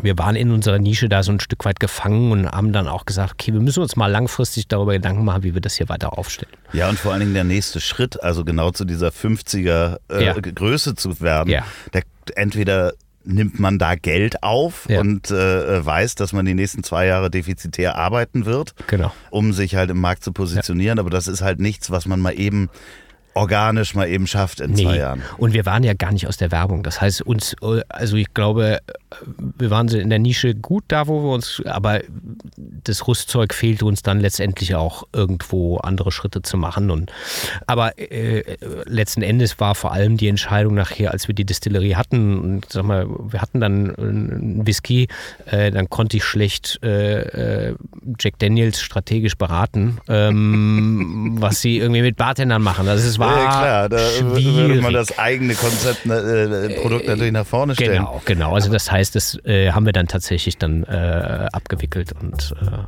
wir waren in unserer Nische da so ein Stück weit gefangen und haben dann auch gesagt, okay, wir müssen uns mal langfristig darüber Gedanken machen, wie wir das hier weiter aufstellen. Ja, und vor allen Dingen der nächste Schritt, also genau zu dieser 50er äh, ja. Größe zu werden, ja. der, entweder nimmt man da Geld auf ja. und äh, weiß, dass man die nächsten zwei Jahre defizitär arbeiten wird, genau. um sich halt im Markt zu positionieren. Aber das ist halt nichts, was man mal eben organisch mal eben schafft in nee. zwei Jahren. Und wir waren ja gar nicht aus der Werbung. Das heißt, uns, also ich glaube, wir waren in der Nische gut da, wo wir uns, aber das Rüstzeug fehlte uns dann letztendlich auch irgendwo andere Schritte zu machen. Und, aber äh, letzten Endes war vor allem die Entscheidung nachher, als wir die Distillerie hatten, und sag mal, wir hatten dann einen Whisky, äh, dann konnte ich schlecht äh, äh Jack Daniels strategisch beraten, ähm, was sie irgendwie mit Bartendern machen. Also es war ja, klar, da schwierig. würde man das eigene Konzept, ne, äh, Produkt natürlich nach vorne stellen. Genau, genau. Also das heißt, das äh, haben wir dann tatsächlich dann äh, abgewickelt und äh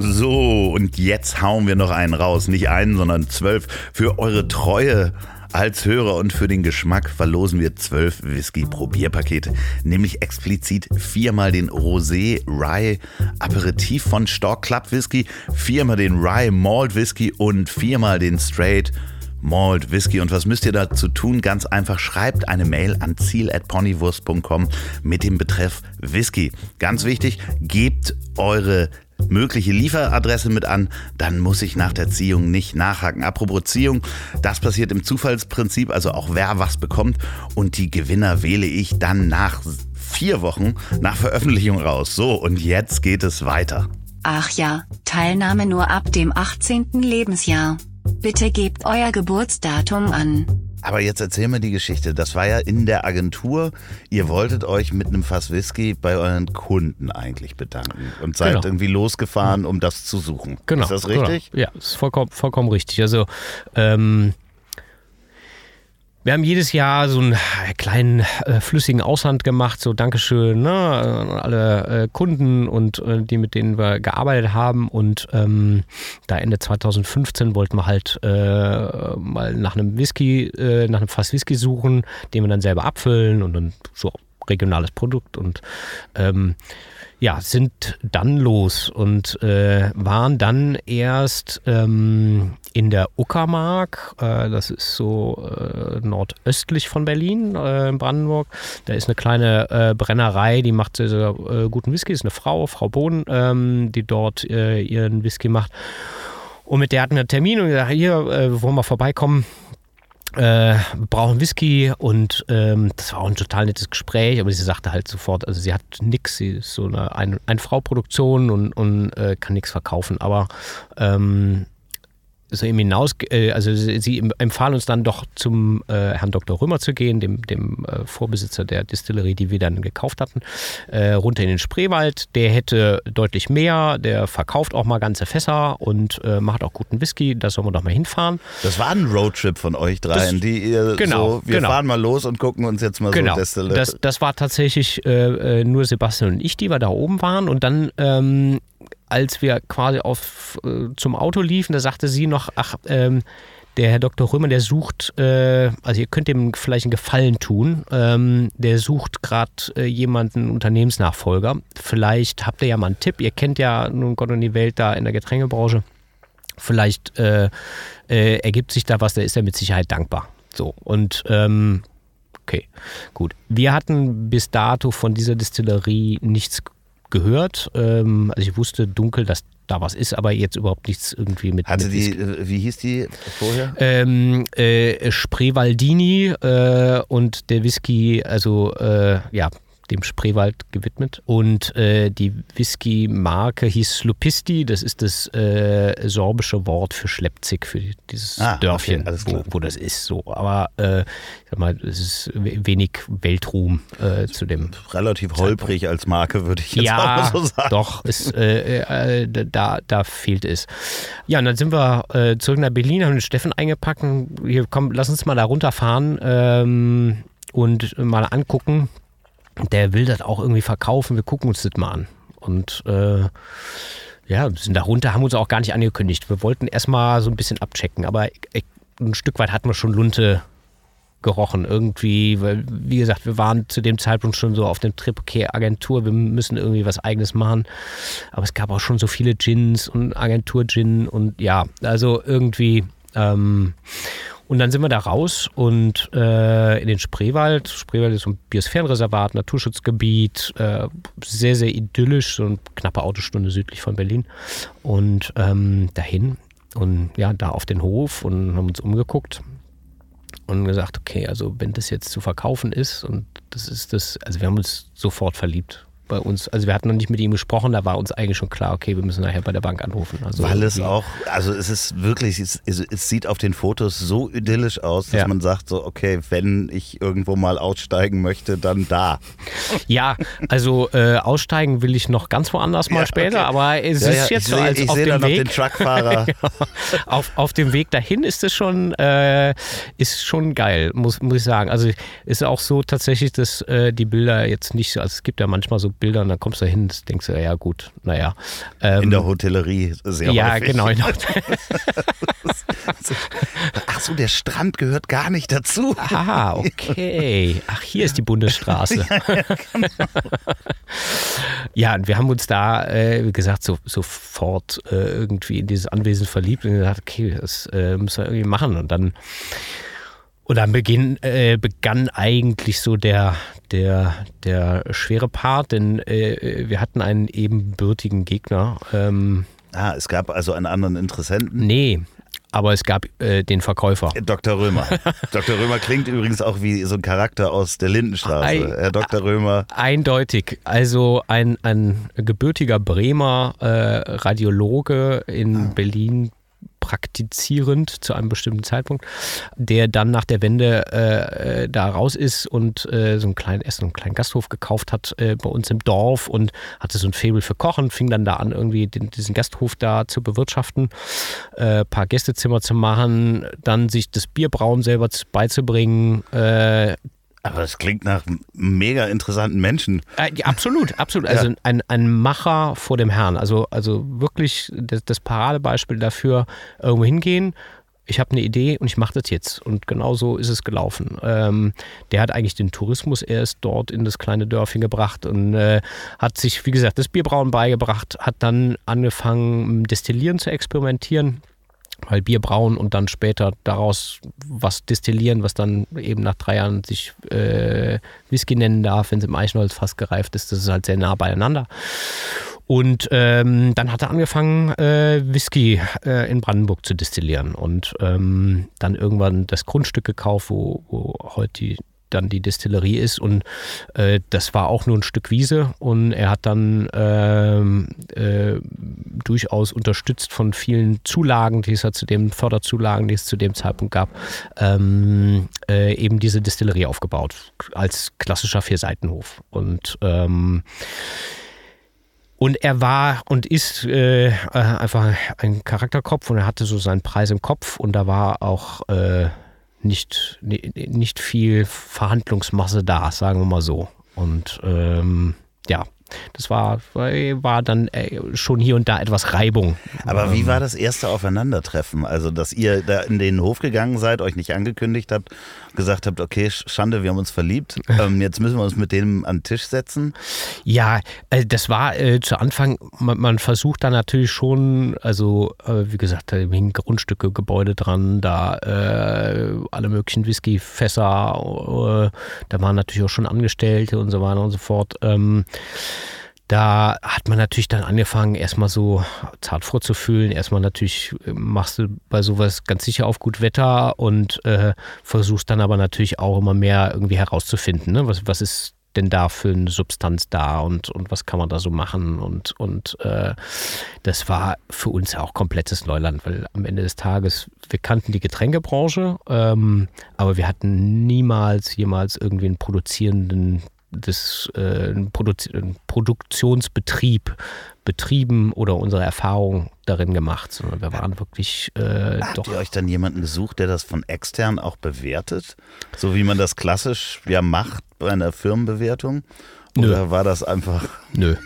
so, und jetzt hauen wir noch einen raus. Nicht einen, sondern zwölf. Für eure Treue als Hörer und für den Geschmack verlosen wir zwölf Whisky-Probierpakete, nämlich explizit viermal den Rosé Rye Aperitif von Stork Club Whisky, viermal den Rye Malt Whisky und viermal den Straight Malt Whisky. Und was müsst ihr dazu tun? Ganz einfach, schreibt eine Mail an ziel.ponywurst.com mit dem Betreff Whisky. Ganz wichtig, gebt eure mögliche Lieferadresse mit an, dann muss ich nach der Ziehung nicht nachhaken. Apropos Ziehung, das passiert im Zufallsprinzip, also auch wer was bekommt und die Gewinner wähle ich dann nach vier Wochen nach Veröffentlichung raus. So, und jetzt geht es weiter. Ach ja, Teilnahme nur ab dem 18. Lebensjahr. Bitte gebt euer Geburtsdatum an. Aber jetzt erzähl mir die Geschichte. Das war ja in der Agentur. Ihr wolltet euch mit einem Fass Whisky bei euren Kunden eigentlich bedanken und seid Genau. irgendwie losgefahren, um das zu suchen. Genau. Ist das richtig? Genau. Ja, ist vollkommen, vollkommen richtig. Also, ähm, wir haben jedes Jahr so einen kleinen äh, flüssigen Aushand gemacht, so Dankeschön ne, an alle äh, Kunden und äh, die, mit denen wir gearbeitet haben. Und ähm, da Ende 2015 wollten wir halt äh, mal nach einem Whisky, äh, nach einem Fass Whisky suchen, den wir dann selber abfüllen und dann so regionales Produkt und ähm, ja, sind dann los und äh, waren dann erst ähm, in der Uckermark, äh, das ist so äh, nordöstlich von Berlin, äh, in Brandenburg. Da ist eine kleine äh, Brennerei, die macht sehr, sehr äh, guten Whisky, ist eine Frau, Frau Bohn, ähm, die dort ihren Whisky macht. Und mit der hatten wir einen Termin und gesagt, hier, äh, wollen wir vorbeikommen äh, brauchen Whisky und ähm, das war auch ein total nettes Gespräch, aber sie sagte halt sofort, also sie hat nix, sie ist so eine Ein- Ein-Frau-Produktion und, und äh, kann nichts verkaufen, aber ähm, so eben hinaus, äh, also sie, empfahl uns dann doch zum äh, Herrn Dr. Römer zu gehen, dem, dem äh, Vorbesitzer der Distillerie, die wir dann gekauft hatten, äh, runter in den Spreewald. Der hätte deutlich mehr, der verkauft auch mal ganze Fässer und äh, macht auch guten Whisky, da sollen wir doch mal hinfahren. Das war ein Roadtrip von euch dreien, Das- die ihr genau, so, wir genau. fahren mal los und gucken uns jetzt mal Genau, so Destille. das, das war tatsächlich nur Sebastian und ich, die wir da oben waren. Und dann, ähm, als wir quasi auf, äh, zum Auto liefen, da sagte sie noch, ach, ähm, der Herr Dr. Römer, der sucht, äh, also ihr könnt dem vielleicht einen Gefallen tun, ähm, der sucht gerade äh, jemanden, Unternehmensnachfolger. Vielleicht habt ihr ja mal einen Tipp, ihr kennt ja nun Gott und die Welt da in der Getränkebranche. Vielleicht äh, äh, ergibt sich da was, da ist er mit Sicherheit dankbar. So, und ähm, Okay, gut. Wir hatten bis dato von dieser Distillerie nichts gehört. Ähm, also ich wusste dunkel, dass da was ist, aber jetzt überhaupt nichts irgendwie mit. Hatte mit die, äh, wie hieß die vorher? Ähm, äh, Spreewaldini äh, und der Whisky, also äh, ja, dem Spreewald gewidmet. Und äh, die Whisky-Marke hieß Slupisti, das ist das äh, sorbische Wort für Schleppzig, für dieses Ah, okay, Dörfchen, alles wo, wo das ist. So. Aber äh, ich sag mal, es ist we- wenig Weltruhm äh, zu dem Relativ holprig als Marke, würde ich jetzt ja, so sagen. doch, ist, äh, äh, da, da fehlt es. Ja, und dann sind wir zurück nach Berlin, haben den Steffen eingepackt und hier, komm, lass uns mal da runterfahren ähm, und mal angucken. Der will das auch irgendwie verkaufen, wir gucken uns das mal an. Und äh, ja, sind da runter, haben uns auch gar nicht angekündigt. Wir wollten erstmal so ein bisschen abchecken, aber äh, ein Stück weit hatten wir schon Lunte gerochen irgendwie, weil wie gesagt, wir waren zu dem Zeitpunkt schon so auf dem Trip, okay, Agentur, wir müssen irgendwie was eigenes machen. Aber es gab auch schon so viele Gins und Agentur-Gin und ja, also irgendwie ähm, und dann sind wir da raus und äh, in den Spreewald. Spreewald ist ein Biosphärenreservat, Naturschutzgebiet, äh, sehr, sehr idyllisch, so eine knappe Autostunde südlich von Berlin. Und ähm, dahin und ja, da auf den Hof und haben uns umgeguckt und gesagt, okay, also wenn das jetzt zu verkaufen ist und das ist das, also wir haben uns sofort verliebt bei uns. Also wir hatten noch nicht mit ihm gesprochen, da war uns eigentlich schon klar, okay, wir müssen nachher bei der Bank anrufen. Also Weil es auch, also es ist wirklich, es, es, sieht auf den Fotos so idyllisch aus, dass Ja. man sagt so, okay, wenn ich irgendwo mal aussteigen möchte, dann da. Ja, also äh, aussteigen will ich noch ganz woanders mal Ja, später, okay. aber es Ja, ist jetzt so als ich auf sehe da dem noch den Weg. Truckfahrer. auf, auf dem Weg dahin ist es schon, äh, ist schon geil, muss, muss ich sagen. Also ist auch so tatsächlich, dass äh, die Bilder jetzt nicht so, also es gibt ja manchmal so Bilder und dann kommst du hin, das denkst du, ja gut, naja. Ähm, In der Hotellerie sehr ja, häufig. genau. genau. Ach so, der Strand gehört gar nicht dazu. Ah, okay. Ach, hier ist die Bundesstraße. ja, und wir haben uns da, äh, wie gesagt, so, sofort äh, irgendwie in dieses Anwesen verliebt und gesagt, okay, das äh, müssen wir irgendwie machen. Und dann, und dann beginn, äh, begann eigentlich so der, der, der schwere Part, denn äh, wir hatten einen ebenbürtigen Gegner. Ähm, ah, es gab also einen anderen Interessenten. Nee, aber es gab äh, den Verkäufer. Dr. Römer. Dr. Römer klingt übrigens auch wie so ein Charakter aus der Lindenstraße. Ein, Herr Dr. Römer. Eindeutig. Also ein, ein gebürtiger Bremer äh, Radiologe in ah. Berlin, praktizierend zu einem bestimmten Zeitpunkt, der dann nach der Wende äh, äh, da raus ist und äh, so einen kleinen Essen, einen kleinen Gasthof gekauft hat äh, bei uns im Dorf und hatte so ein Faible für Kochen, fing dann da an, irgendwie den, diesen Gasthof da zu bewirtschaften, ein äh, paar Gästezimmer zu machen, dann sich das Bierbrauen selber beizubringen, äh, aber das klingt nach mega interessanten Menschen. Äh, absolut, absolut. Also ein, ein Macher vor dem Herrn. Also, also wirklich das, das Paradebeispiel dafür, irgendwo hingehen. Ich habe eine Idee und ich mache das jetzt. Und genau so ist es gelaufen. Ähm, der hat eigentlich den Tourismus erst dort in das kleine Dörfchen gebracht und äh, hat sich, wie gesagt, das Bierbrauen beigebracht, hat dann angefangen, Destillieren zu experimentieren weil Bier brauen und dann später daraus was destillieren, was dann eben nach drei Jahren sich äh, Whisky nennen darf, wenn es im Eichenholz fast gereift ist. Das ist halt sehr nah beieinander. Und ähm, dann hat er angefangen, äh, Whisky äh, in Brandenburg zu destillieren und ähm, dann irgendwann das Grundstück gekauft, wo, wo heute die dann die Destillerie ist. Und äh, das war auch nur ein Stück Wiese. Und er hat dann ähm, äh, durchaus unterstützt von vielen Zulagen, die es ja zu dem Förderzulagen, die es zu dem Zeitpunkt gab, ähm, äh, eben diese Destillerie aufgebaut als klassischer Vierseitenhof. Und ähm, und er war und ist äh, einfach ein Charakterkopf und er hatte so seinen Preis im Kopf. Und da war auch äh, nicht, nicht viel Verhandlungsmasse da, sagen wir mal so. Und ähm, ja, das war, war dann äh, schon hier und da etwas Reibung. Aber wie ähm, war das erste Aufeinandertreffen? Also, dass ihr da in den Hof gegangen seid, euch nicht angekündigt habt, gesagt habt, okay, Schande, wir haben uns verliebt, ähm, jetzt müssen wir uns mit dem an den Tisch setzen? Ja, äh, das war äh, zu Anfang, man, man, versucht da natürlich schon, also äh, wie gesagt, da hingen Grundstücke, Gebäude dran, da äh, alle möglichen Whiskyfässer, da waren natürlich auch schon Angestellte und so weiter und so fort. Ähm, da hat man natürlich dann angefangen, erstmal so zart vorzufühlen. Erstmal natürlich äh, machst du bei sowas ganz sicher auf gut Wetter und äh, versuchst dann aber natürlich auch immer mehr irgendwie herauszufinden, ne? was, was ist denn da für eine Substanz da und, und was kann man da so machen und, und äh, das war für uns auch komplettes Neuland, weil am Ende des Tages, wir kannten die Getränkebranche, ähm, aber wir hatten niemals jemals irgendwie einen produzierenden das äh, Produ Produktionsbetrieb betrieben oder unsere Erfahrung darin gemacht, sondern wir waren wirklich äh, Habt doch. ihr euch dann jemanden gesucht, der das von extern auch bewertet? So wie man das klassisch ja macht bei einer Firmenbewertung? Oder Nö. war das einfach. Nö.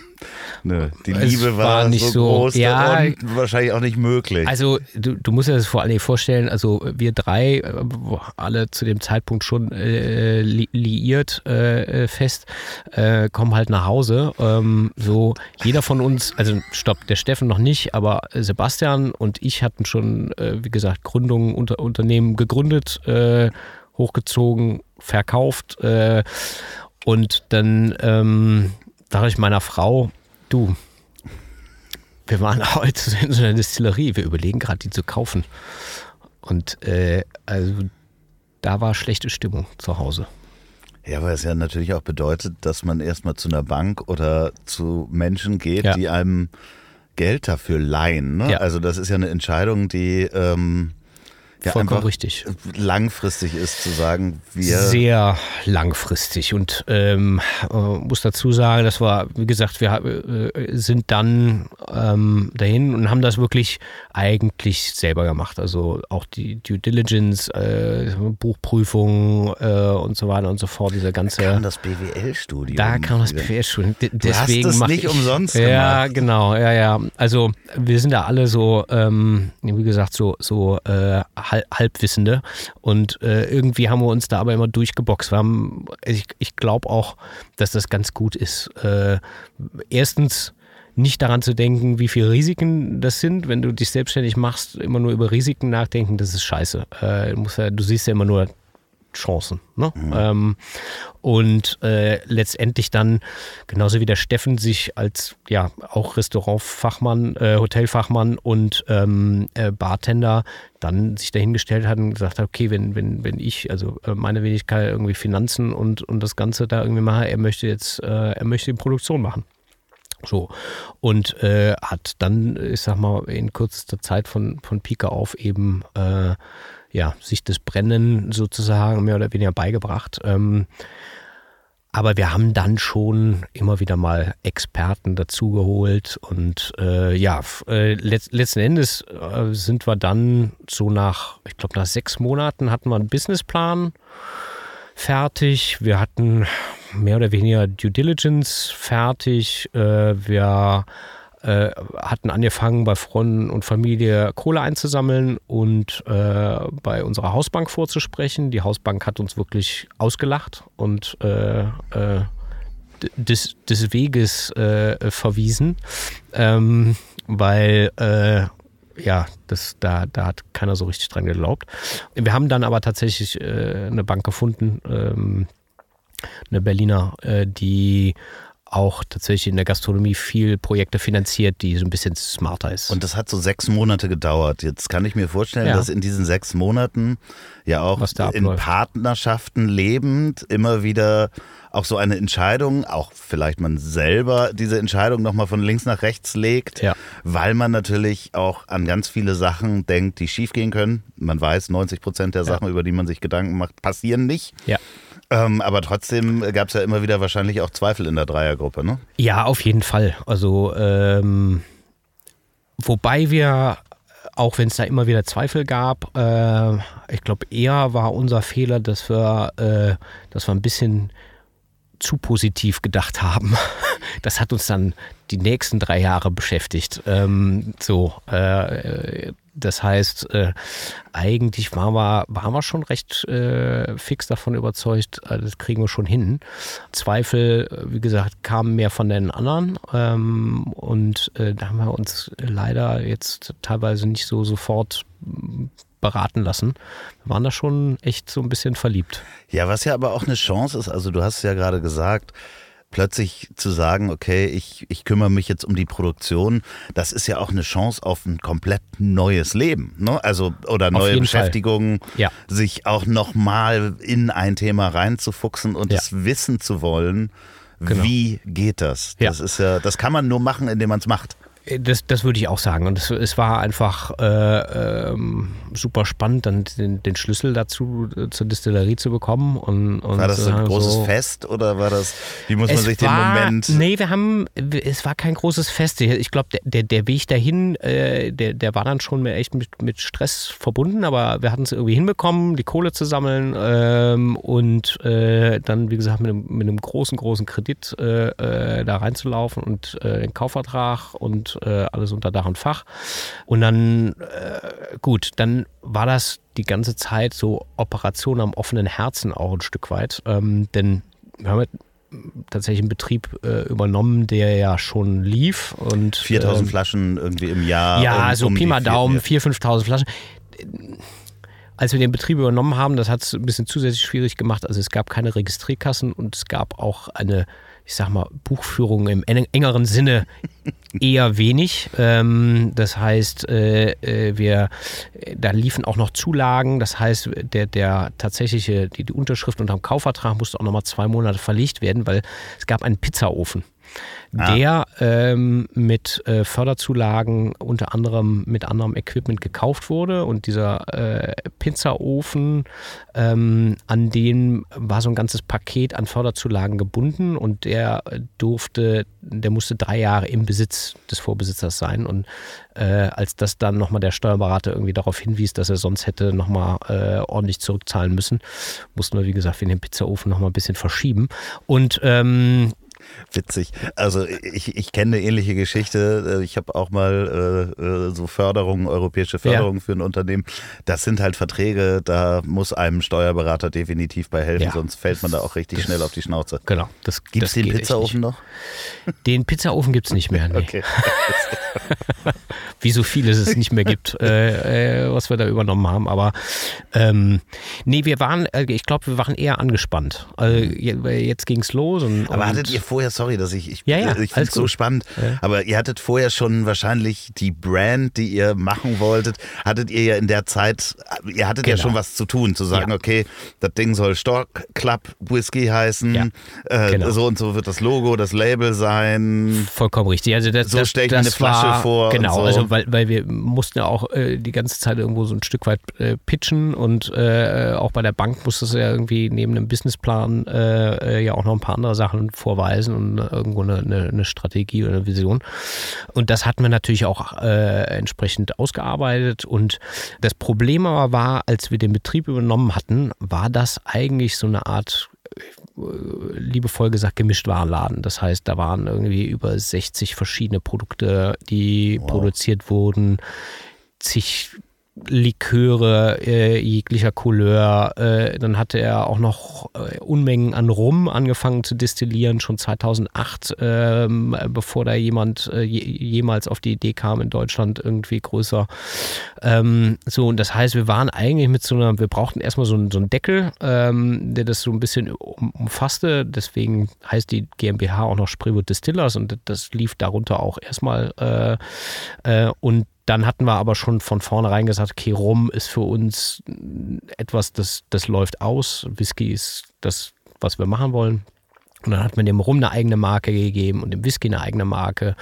Nö, die Liebe war, war, nicht so, groß ja, und wahrscheinlich auch nicht möglich. Also du, du musst dir das vor allem vorstellen, also wir drei, äh, alle zu dem Zeitpunkt schon äh, li liiert äh, fest, äh, kommen halt nach Hause. Ähm, so jeder von uns, also stopp, der Steffen noch nicht, aber Sebastian und ich hatten schon, äh, wie gesagt, Gründungen, unter, Unternehmen gegründet, hochgezogen, verkauft und dann ähm, sage ich meiner Frau, du, wir waren heute in so einer Distillerie, wir überlegen gerade, die zu kaufen. Und äh, also da war schlechte Stimmung zu Hause. Ja, weil es ja natürlich auch bedeutet, dass man erstmal zu einer Bank oder zu Menschen geht, ja. die einem Geld dafür leihen. Ne? Ja. Also das ist ja eine Entscheidung, die ähm, ja, Vollkommen richtig. Langfristig ist zu sagen, wir. Sehr langfristig. Und ähm, äh, muss dazu sagen, das war, wie gesagt, wir äh, sind dann ähm, dahin und haben das wirklich eigentlich selber gemacht. Also auch die Due Diligence, äh, Buchprüfung äh, und so weiter und so fort. Dieser ganze. Da kam das BWL-Studium. Da kam das BWL-Studium. Deswegen hast es nicht ich, umsonst Ja, gemacht. genau. Ja, ja. Also wir sind da alle so, ähm, wie gesagt, so, so äh, Halbwissende. Und äh, irgendwie haben wir uns da aber immer durchgeboxt. Wir haben, ich, ich glaube auch, dass das ganz gut ist. Äh, erstens nicht daran zu denken, wie viele Risiken das sind. Wenn du dich selbstständig machst, immer nur über Risiken nachdenken, das ist scheiße. Äh, du, ja, du siehst ja immer nur Chancen. Ne? Mhm. Ähm, und äh, letztendlich dann, genauso wie der Steffen sich als ja auch Restaurantfachmann, äh, Hotelfachmann und ähm, äh, Bartender dann sich dahingestellt hat und gesagt hat, okay, wenn, wenn, wenn ich, also äh, meine Wenigkeit irgendwie Finanzen und, und das Ganze da irgendwie mache, er möchte jetzt, äh, er möchte die Produktion machen. So. Und äh, hat dann, ich sag mal, in kürzester Zeit von, von Pika auf eben ja, sich das Brennen sozusagen mehr oder weniger beigebracht. Ähm, aber wir haben dann schon immer wieder mal Experten dazugeholt und äh, ja, äh, letzt, letzten Endes äh, sind wir dann so nach, ich glaube nach sechs Monaten hatten wir einen Businessplan fertig. Wir hatten mehr oder weniger Due Diligence fertig. Äh, wir äh, hatten angefangen, bei Freunden und Familie Kohle einzusammeln und äh, bei unserer Hausbank vorzusprechen. Die Hausbank hat uns wirklich ausgelacht und äh, äh des, des Weges äh, verwiesen, ähm, weil ja, das, da, da hat keiner so richtig dran geglaubt. Wir haben dann aber tatsächlich eine Bank gefunden, ähm, eine Berliner, die auch tatsächlich in der Gastronomie viel Projekte finanziert, die so ein bisschen smarter ist. Und das hat so sechs Monate gedauert. Jetzt kann ich mir vorstellen, ja. dass in diesen sechs Monaten ja auch in Partnerschaften lebend immer wieder auch so eine Entscheidung, auch vielleicht man selber diese Entscheidung nochmal von links nach rechts legt, ja. weil man natürlich auch an ganz viele Sachen denkt, die schiefgehen können. Man weiß, 90 Prozent der Sachen, ja. über die man sich Gedanken macht, passieren nicht. Ja. Ähm, aber trotzdem gab es ja immer wieder wahrscheinlich auch Zweifel in der Dreiergruppe, ne? Ja, auf jeden Fall. Also, ähm, wobei wir, auch wenn es da immer wieder Zweifel gab, äh, ich glaube, eher war unser Fehler, dass wir, äh, dass wir ein bisschen zu positiv gedacht haben. Das hat uns dann die nächsten drei Jahre beschäftigt. Ähm, so, äh, das heißt, äh, eigentlich waren wir, waren wir schon recht äh, fix davon überzeugt, äh, das kriegen wir schon hin. Zweifel, wie gesagt, kamen mehr von den anderen ähm, und äh, da haben wir uns leider jetzt teilweise nicht so sofort beraten lassen. Wir waren da schon echt so ein bisschen verliebt. Ja, was ja aber auch eine Chance ist, also du hast es ja gerade gesagt, plötzlich zu sagen, okay, ich, ich kümmere mich jetzt um die Produktion, das ist ja auch eine Chance auf ein komplett neues Leben. Ne? Also, oder neue Beschäftigung, ja. sich auch nochmal in ein Thema reinzufuchsen und ja. es wissen zu wollen. Genau. Wie geht das? Das ja. ist ja, das kann man nur machen, indem man es macht. Das, das würde ich auch sagen. Und es, es war einfach äh, ähm, super spannend, dann den, den, Schlüssel dazu äh, zur Distillerie zu bekommen. Und, und war das so ein großes so, Fest oder war das, wie muss man sich war, den Moment. Nee, wir haben, es war kein großes Fest. Ich glaube, der, der, Weg dahin, äh, der, der war dann schon echt mit, mit Stress verbunden, aber wir hatten es irgendwie hinbekommen, die Kohle zu sammeln ähm, und äh, dann, wie gesagt, mit einem, mit einem großen, großen Kredit äh, äh, da reinzulaufen und den Kaufvertrag und alles unter Dach und Fach. Und dann, gut, dann war das die ganze Zeit so Operation am offenen Herzen auch ein Stück weit. Ähm, denn wir haben tatsächlich einen Betrieb äh, übernommen, der ja schon lief. und 4000 ähm, Flaschen irgendwie im Jahr. Ja, um, so um Pi mal Daumen, 4.000, 5.000 Flaschen als wir den Betrieb übernommen haben, das hat es ein bisschen zusätzlich schwierig gemacht. Also es gab keine Registrierkassen und es gab auch eine ich sag mal, Buchführung im engeren Sinne eher wenig. Ähm, das heißt, äh, äh, wir, da liefen auch noch Zulagen. Das heißt, der, der tatsächliche, die, die Unterschrift unter dem Kaufvertrag musste auch nochmal zwei Monate verlegt werden, weil es gab einen Pizzaofen ah. der ähm, mit äh, Förderzulagen unter anderem mit anderem Equipment gekauft wurde. Und dieser äh, Pizzaofen, ähm, an den war so ein ganzes Paket an Förderzulagen gebunden und der durfte, der musste drei Jahre im Besitz des Vorbesitzers sein. Und äh, als das dann nochmal der Steuerberater irgendwie darauf hinwies, dass er sonst hätte nochmal äh, ordentlich zurückzahlen müssen, mussten wir, wie gesagt, für den Pizzaofen nochmal ein bisschen verschieben. Und ähm, Witzig. Also ich, ich kenne eine ähnliche Geschichte. Ich habe auch mal äh, äh so Förderungen, europäische Förderungen ja. für ein Unternehmen. Das sind halt Verträge, da muss einem Steuerberater definitiv bei helfen, ja. sonst fällt man da auch richtig das, schnell auf die Schnauze. Genau. Gibt es den Pizzaofen noch? Den Pizzaofen gibt es nicht mehr. Nee. Okay. Wie so vieles es nicht mehr gibt, äh, äh, was wir da übernommen haben. Aber ähm, nee, wir waren, äh, ich glaube, wir waren eher angespannt. Also, jetzt ging es los. Und, aber hattet ihr vorher, sorry, dass ich, ich, ja, ja, ich finde es so spannend, ja. aber ihr hattet vorher schon wahrscheinlich die Brand, die ihr machen wolltet, hattet ihr ja in der Zeit, ihr hattet genau. ja schon was zu tun, zu sagen, okay, das Ding soll Stock Club Whisky heißen, äh, genau. so und so wird das Logo, das Label sein. Vollkommen richtig. Also das, so stelle ich mir eine Flasche war, vor. Genau, so. also weil, weil wir mussten ja auch äh, die ganze Zeit irgendwo so ein Stück weit äh, pitchen und äh, auch bei der Bank musste es ja irgendwie neben einem Businessplan äh, ja auch noch ein paar andere Sachen vorweisen und irgendwo eine, eine, eine Strategie oder eine Vision. Und das hatten wir natürlich auch äh, entsprechend ausgearbeitet. Und das Problem aber war, als wir den Betrieb übernommen hatten, war das eigentlich so eine Art liebevoll gesagt gemischt Warenladen. Das heißt, da waren irgendwie über 60 verschiedene Produkte, die wow. produziert wurden, zig Liköre äh, jeglicher Couleur. Äh, dann hatte er auch noch äh, Unmengen an Rum angefangen zu destillieren, schon 2008, ähm, bevor da jemand äh, jemals auf die Idee kam, in Deutschland irgendwie größer. Ähm, so, und das heißt, wir waren eigentlich mit so einer, wir brauchten erstmal so, so einen Deckel, ähm, der das so ein bisschen umfasste. Deswegen heißt die GmbH auch noch Spreewood Distillers und das lief darunter auch erstmal. Äh, äh, und dann hatten wir aber schon von vornherein gesagt, okay, Rum ist für uns etwas, das, das läuft aus. Whisky ist das, was wir machen wollen. Und dann hat man dem Rum eine eigene Marke gegeben und dem Whisky eine eigene Marke.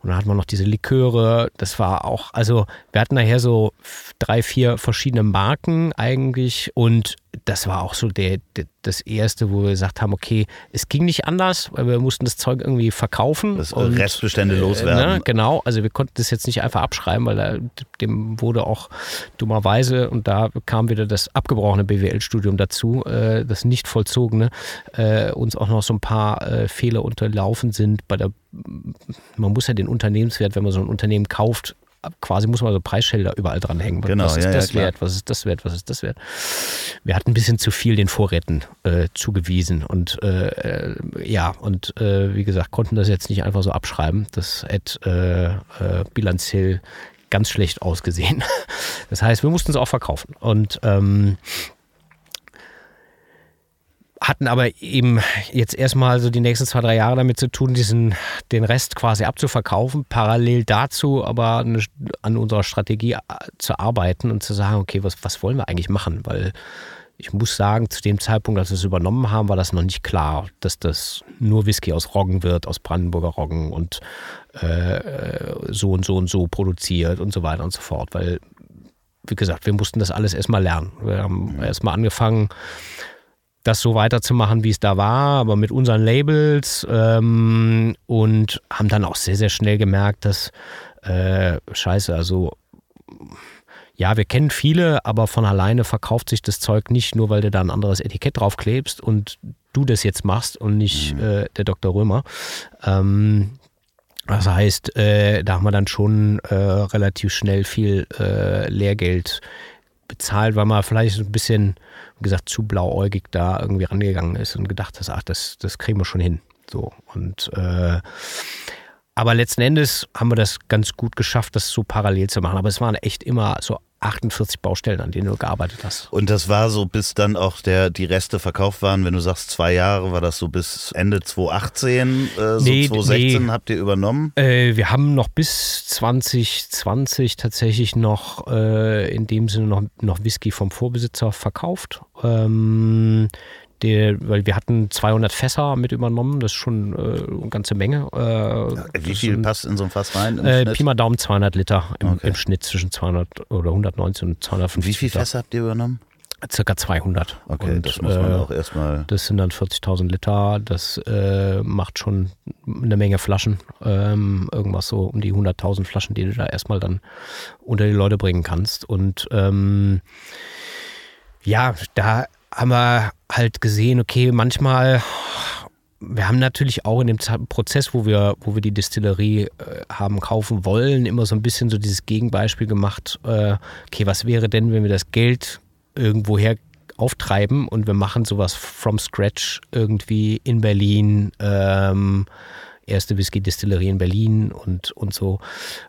Und dann hat man noch diese Liköre. Das war auch, also wir hatten nachher so drei, vier verschiedene Marken eigentlich. Und das war auch so der, der, das erste, wo wir gesagt haben, okay, es ging nicht anders, weil wir mussten das Zeug irgendwie verkaufen. Das und, Restbestände äh, loswerden. Ne, genau, also wir konnten das jetzt nicht einfach abschreiben, weil da, dem wurde auch dummerweise, und da kam wieder das abgebrochene BWL-Studium dazu, äh, das nicht vollzogene, äh, uns auch noch so ein paar äh, Fehler unterlaufen sind bei der, man muss ja den Unternehmenswert, wenn man so ein Unternehmen kauft, quasi muss man so Preisschilder überall dran hängen. Genau, was ist ja, das ja, wert? Was ist das wert? Was ist das wert? Wir hatten ein bisschen zu viel den Vorräten äh, zugewiesen und äh, äh ja, und äh, wie gesagt, konnten das jetzt nicht einfach so abschreiben. Das hätte äh, äh, bilanziell ganz schlecht ausgesehen. Das heißt, wir mussten es auch verkaufen. Und ähm, hatten aber eben jetzt erstmal so die nächsten zwei, drei Jahre damit zu tun, diesen, den Rest quasi abzuverkaufen, parallel dazu aber eine, an unserer Strategie äh, zu arbeiten und zu sagen, okay, was, was wollen wir eigentlich machen? Weil ich muss sagen, zu dem Zeitpunkt, als wir es übernommen haben, war das noch nicht klar, dass das nur Whisky aus Roggen wird, aus Brandenburger Roggen und äh, so und so und so produziert und so weiter und so fort. Weil, wie gesagt, wir mussten das alles erstmal lernen. Wir haben mhm. erstmal angefangen, das so weiterzumachen, wie es da war, aber mit unseren Labels ähm, und haben dann auch sehr, sehr schnell gemerkt, dass äh, scheiße, also ja, wir kennen viele, aber von alleine verkauft sich das Zeug nicht nur, weil du da ein anderes Etikett draufklebst und du das jetzt machst und nicht mhm. äh, der Dr. Römer. Ähm, das heißt, äh, da haben wir dann schon äh, relativ schnell viel äh, Lehrgeld bezahlt, weil man vielleicht ein bisschen, wie gesagt, zu blauäugig da irgendwie rangegangen ist und gedacht hat, ach, das, das kriegen wir schon hin. So. Und äh, aber letzten Endes haben wir das ganz gut geschafft, das so parallel zu machen. Aber es waren echt immer so 48 Baustellen, an denen du gearbeitet hast. Und das war so, bis dann auch der, die Reste verkauft waren, wenn du sagst zwei Jahre, war das so bis Ende 2018, äh, so nee, 2016 nee. habt ihr übernommen? Äh, wir haben noch bis 2020 tatsächlich noch äh, in dem Sinne noch, noch Whisky vom Vorbesitzer verkauft. Ähm, der, weil wir hatten 200 Fässer mit übernommen, das ist schon äh, eine ganze Menge. Äh, Wie viel sind, passt in so ein Fass rein? Äh, Pi mal Daumen 200 Liter im, okay. im, Schnitt zwischen 200 oder 119 und 250. Wie viele Fässer habt ihr übernommen? Circa 200. Okay, und, das muss man äh, auch erstmal. Das sind dann 40.000 Liter. Das äh, macht schon eine Menge Flaschen. Ähm, irgendwas so um die 100.000 Flaschen, die du da erstmal dann unter die Leute bringen kannst. Und ähm, ja, da haben wir halt gesehen, okay, manchmal wir haben natürlich auch in dem Prozess, wo wir, wo wir die Distillerie äh, haben kaufen wollen, immer so ein bisschen so dieses Gegenbeispiel gemacht. Äh, okay, was wäre denn, wenn wir das Geld irgendwoher auftreiben und wir machen sowas from scratch irgendwie in Berlin, ähm, erste Whisky-Distillerie in Berlin und, und so.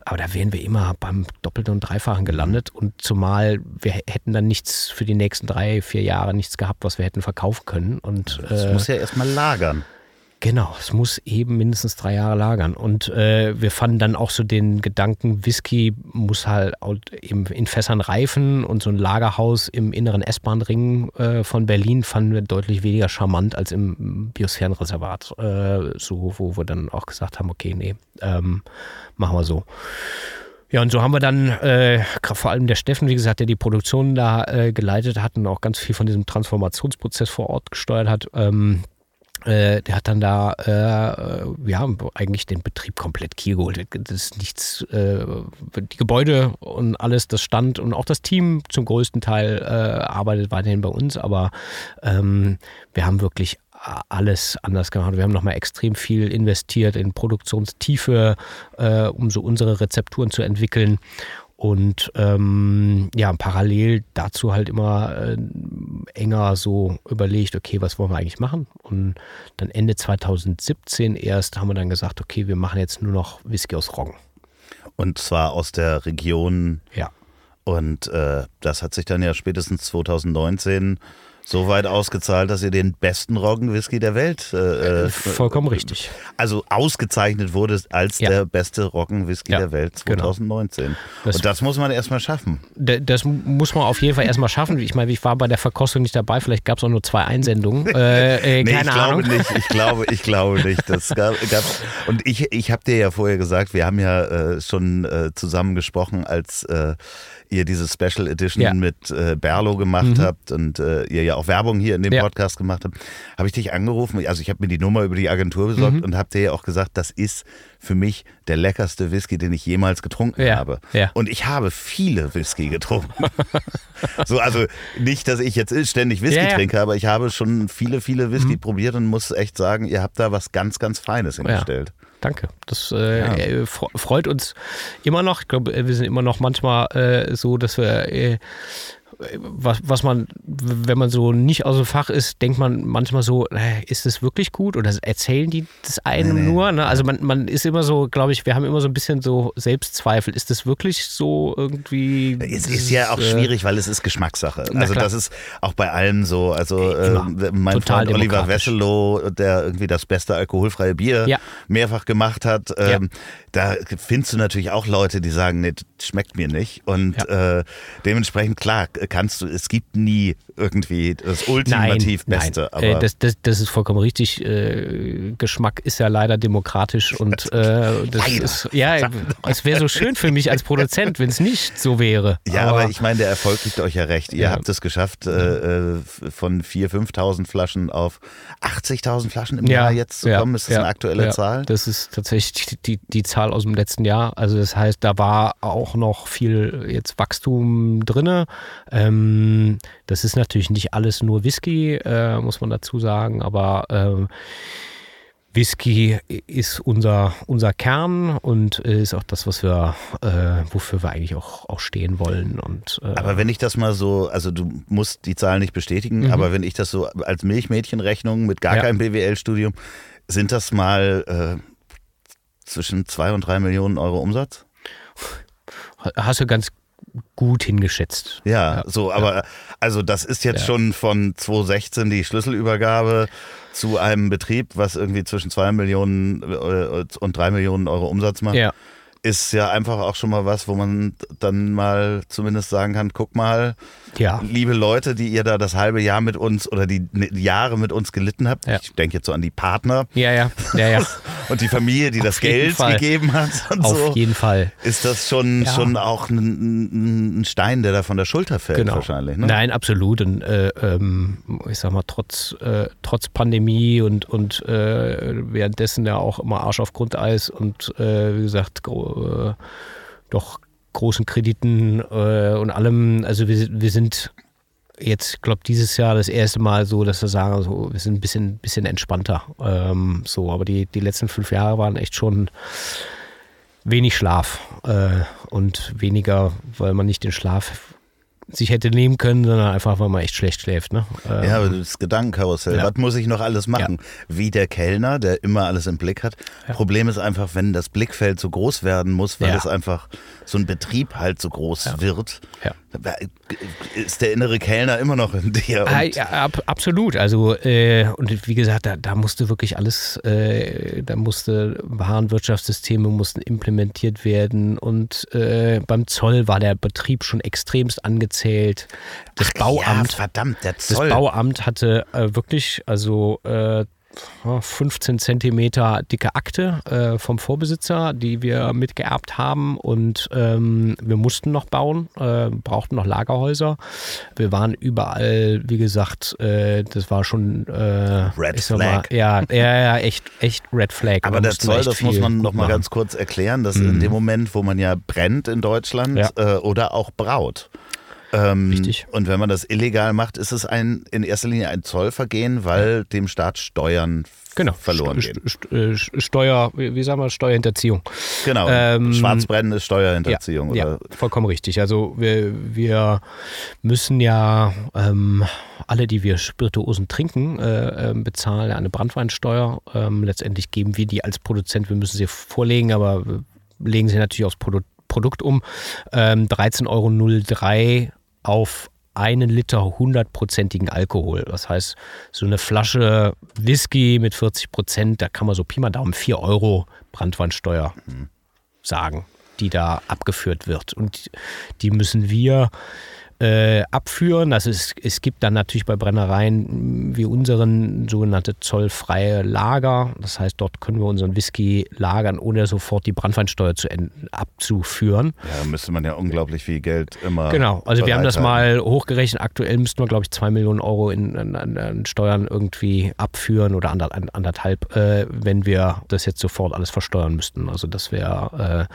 Aber da wären wir immer beim Doppelten und Dreifachen gelandet. Und zumal wir hätten dann nichts für die nächsten drei, vier Jahre nichts gehabt, was wir hätten verkaufen können. Und, das äh, muss ja erstmal lagern. Genau, es muss eben mindestens drei Jahre lagern. Und äh, wir fanden dann auch so den Gedanken, Whisky muss halt eben in Fässern reifen und so ein Lagerhaus im inneren S-Bahn-Ring äh, von Berlin fanden wir deutlich weniger charmant als im Biosphärenreservat. Äh, so, wo wir dann auch gesagt haben, okay, nee, ähm, machen wir so. Ja, und so haben wir dann, äh, vor allem der Steffen, wie gesagt, der die Produktion da äh, geleitet hat und auch ganz viel von diesem Transformationsprozess vor Ort gesteuert hat, ähm, äh, der hat dann da äh, ja eigentlich den Betrieb komplett Kiel geholt. Das ist nichts, äh, die Gebäude und alles, das stand und auch das Team zum größten Teil äh, arbeitet weiterhin bei uns, aber ähm, wir haben wirklich alles anders gemacht. Wir haben nochmal extrem viel investiert in Produktionstiefe, äh, um so unsere Rezepturen zu entwickeln. Und ähm, ja, parallel dazu halt immer äh, enger so überlegt, okay, was wollen wir eigentlich machen? Und dann Ende 2017 erst haben wir dann gesagt, okay, wir machen jetzt nur noch Whisky aus Roggen. Und zwar aus der Region. Ja. Und äh, das hat sich dann ja spätestens 2019 so weit ausgezahlt, dass ihr den besten Roggenwhisky der Welt. Äh, äh Vollkommen richtig. Also ausgezeichnet wurde als ja. der beste Roggenwhisky ja, der Welt 2019. Genau. Das, Und das muss man erstmal schaffen. Das muss man auf jeden Fall erstmal schaffen. Ich meine, ich war bei der Verkostung nicht dabei, vielleicht gab es auch nur zwei Einsendungen. Äh, äh, nee, keine ich Ahnung. glaube nicht. Ich glaube, ich glaube nicht. Das gab, gab, und ich, ich habe dir ja vorher gesagt, wir haben ja äh, schon äh, zusammen gesprochen, als ihr diese Special Edition ja. mit äh, Berlo gemacht mhm. habt und äh, ihr ja auch Werbung hier in dem ja. Podcast gemacht habt, habe ich dich angerufen. Also ich habe mir die Nummer über die Agentur besorgt mhm. und habe dir ja auch gesagt, das ist für mich der leckerste Whisky, den ich jemals getrunken ja. habe. Und ich habe viele Whisky getrunken. so, also nicht, dass ich jetzt ständig Whisky trinke, aber ich habe schon viele, viele Whisky mhm. probiert und muss echt sagen, ihr habt da was ganz, ganz Feines hingestellt. Danke. Das äh, ja. Äh, freut uns immer noch. Ich glaube, wir sind immer noch manchmal äh, so, dass wir äh, was, was man, wenn man so nicht aus dem Fach ist, denkt man manchmal so, ist das wirklich gut oder erzählen die das einem nee, nur? Ne? Also man, man ist immer so, glaube ich, wir haben immer so ein bisschen so Selbstzweifel. Ist das wirklich so irgendwie? Es ist ja auch äh, schwierig, weil es ist Geschmackssache. Also das ist auch bei allem so. Also äh, mein Total Freund Oliver Wesselow, der irgendwie das beste alkoholfreie Bier ja. mehrfach gemacht hat, ähm, ja. da findest du natürlich auch Leute, die sagen, nee, das schmeckt mir nicht. Und ja. äh, dementsprechend, klar, kannst du, es gibt nie irgendwie das ultimativ nein, Beste. Nein. Äh, das, das, das, ist vollkommen richtig. Äh, Geschmack ist ja leider demokratisch und äh, das ist, ja, es wäre so schön für mich als Produzent, wenn es nicht so wäre. Ja, aber, aber, ich meine, der Erfolg gibt euch ja recht. Ihr ja. habt es geschafft, äh, äh von 4.000, 5.000 Flaschen auf 80.000 Flaschen im ja, Jahr jetzt zu kommen. Ist das ja, eine aktuelle Zahl? Das ist tatsächlich die, die, die Zahl aus dem letzten Jahr. Also das heißt, da war auch noch viel jetzt Wachstum drin. Ähm, das ist natürlich nicht alles nur Whisky, äh, muss man dazu sagen, aber äh, Whisky ist unser, unser Kern und ist auch das, was wir, äh, wofür wir eigentlich auch, auch stehen wollen. Und, äh aber wenn ich das mal so, also du musst die Zahlen nicht bestätigen, mhm. aber wenn ich das so als Milchmädchenrechnung mit gar ja. keinem BWL-Studium, sind das mal äh, zwischen zwei und drei Millionen Euro Umsatz? Hast du ganz gut hingeschätzt. Ja, ja. so, aber ja. also das ist jetzt ja. schon von 2016 die Schlüsselübergabe zu einem Betrieb, was irgendwie zwischen zwei Millionen äh, und drei Millionen Euro Umsatz macht. Ja. Ist ja einfach auch schon mal was, wo man dann mal zumindest sagen kann, guck mal, ja. liebe Leute, die ihr da das halbe Jahr mit uns oder die Jahre mit uns gelitten habt. Ich denke jetzt so an die Partner. Ja, ja, ja, ja. und die Familie, die das Geld Fall. gegeben hat. Auf so. jeden Fall. Ist das schon, ja. schon auch ein, ein, Stein, der da von der Schulter fällt genau. wahrscheinlich? Ne? Nein, absolut. Und äh, ähm, ich sag mal, trotz, äh, trotz Pandemie und, und äh, währenddessen ja auch immer Arsch auf Grundeis und äh, wie gesagt, äh, doch großen Krediten äh, und allem. Also wir, wir sind jetzt, glaube dieses Jahr das erste Mal so, dass wir sagen, so, wir sind ein bisschen, bisschen entspannter. Ähm, so, aber die, die letzten fünf Jahre waren echt schon wenig Schlaf äh, und weniger, weil man nicht den Schlaf sich hätte nehmen können, sondern einfach, weil man echt schlecht schläft. Ne? Ähm, ja, aber das Gedankenkarussell. Ja. Was muss ich noch alles machen? Ja. Wie der Kellner, der immer alles im Blick hat. Ja. Problem ist einfach, wenn das Blickfeld so groß werden muss, weil es einfach so ein Betrieb halt so groß wird, ist der innere Kellner immer noch in dir. Ah, ja, ab, absolut. Also, äh, und wie gesagt, da, da musste wirklich alles, äh, da musste Warenwirtschaftssysteme mussten implementiert werden und äh, beim Zoll war der Betrieb schon extremst angezählt. Das Ach, Bauamt, ja, verdammt, der Zoll. Das Bauamt hatte äh, wirklich, also äh, 15 Zentimeter dicke Akte äh, vom Vorbesitzer, die wir mitgeerbt haben und ähm, wir mussten noch bauen, äh, brauchten noch Lagerhäuser. Wir waren überall, wie gesagt, äh, das war schon äh, Red Flag. Mal, ja, ja, ja, echt, echt Red Flag. Aber der Zoll, das muss man noch mal ganz kurz erklären, dass mhm. in dem Moment, wo man ja brennt in Deutschland ja. Äh, oder auch braut, ähm, Richtig. Und wenn man das illegal macht, ist es ein, in erster Linie ein Zollvergehen, weil dem Staat Steuern genau. verloren gehen. Äh, Steuer, wie sagen wir, Steuerhinterziehung. Genau. Ähm, Schwarzbrennen ist Steuerhinterziehung. Ja, ja, vollkommen richtig. Also wir, wir müssen ja ähm, alle, die wir Spirituosen trinken, äh, ähm, bezahlen eine Brandweinsteuer. Ähm, letztendlich geben wir die als Produzent, wir müssen sie vorlegen, aber legen sie natürlich aufs Produkt Produkt um. Ähm, 13,03 Euro auf einen Liter hundertprozentigen Alkohol. Das heißt, so eine Flasche Whisky mit 40 Prozent, da kann man so Pi mal Daumen 4 Euro Brandwandsteuer mhm. sagen, die da abgeführt wird. Und die müssen wir äh, abführen. Also es, es gibt dann natürlich bei Brennereien wie unseren sogenannte zollfreie Lager. Das heißt, dort können wir unseren Whisky lagern, ohne sofort die Brandweinsteuer zu abzuführen. Ja, müsste man ja unglaublich viel Geld immer. Genau, also wir haben das mal hochgerechnet. Aktuell müssten wir, glaube ich, zwei Millionen Euro in, in, in Steuern irgendwie abführen oder anderthalb, äh, wenn wir das jetzt sofort alles versteuern müssten. Also das wäre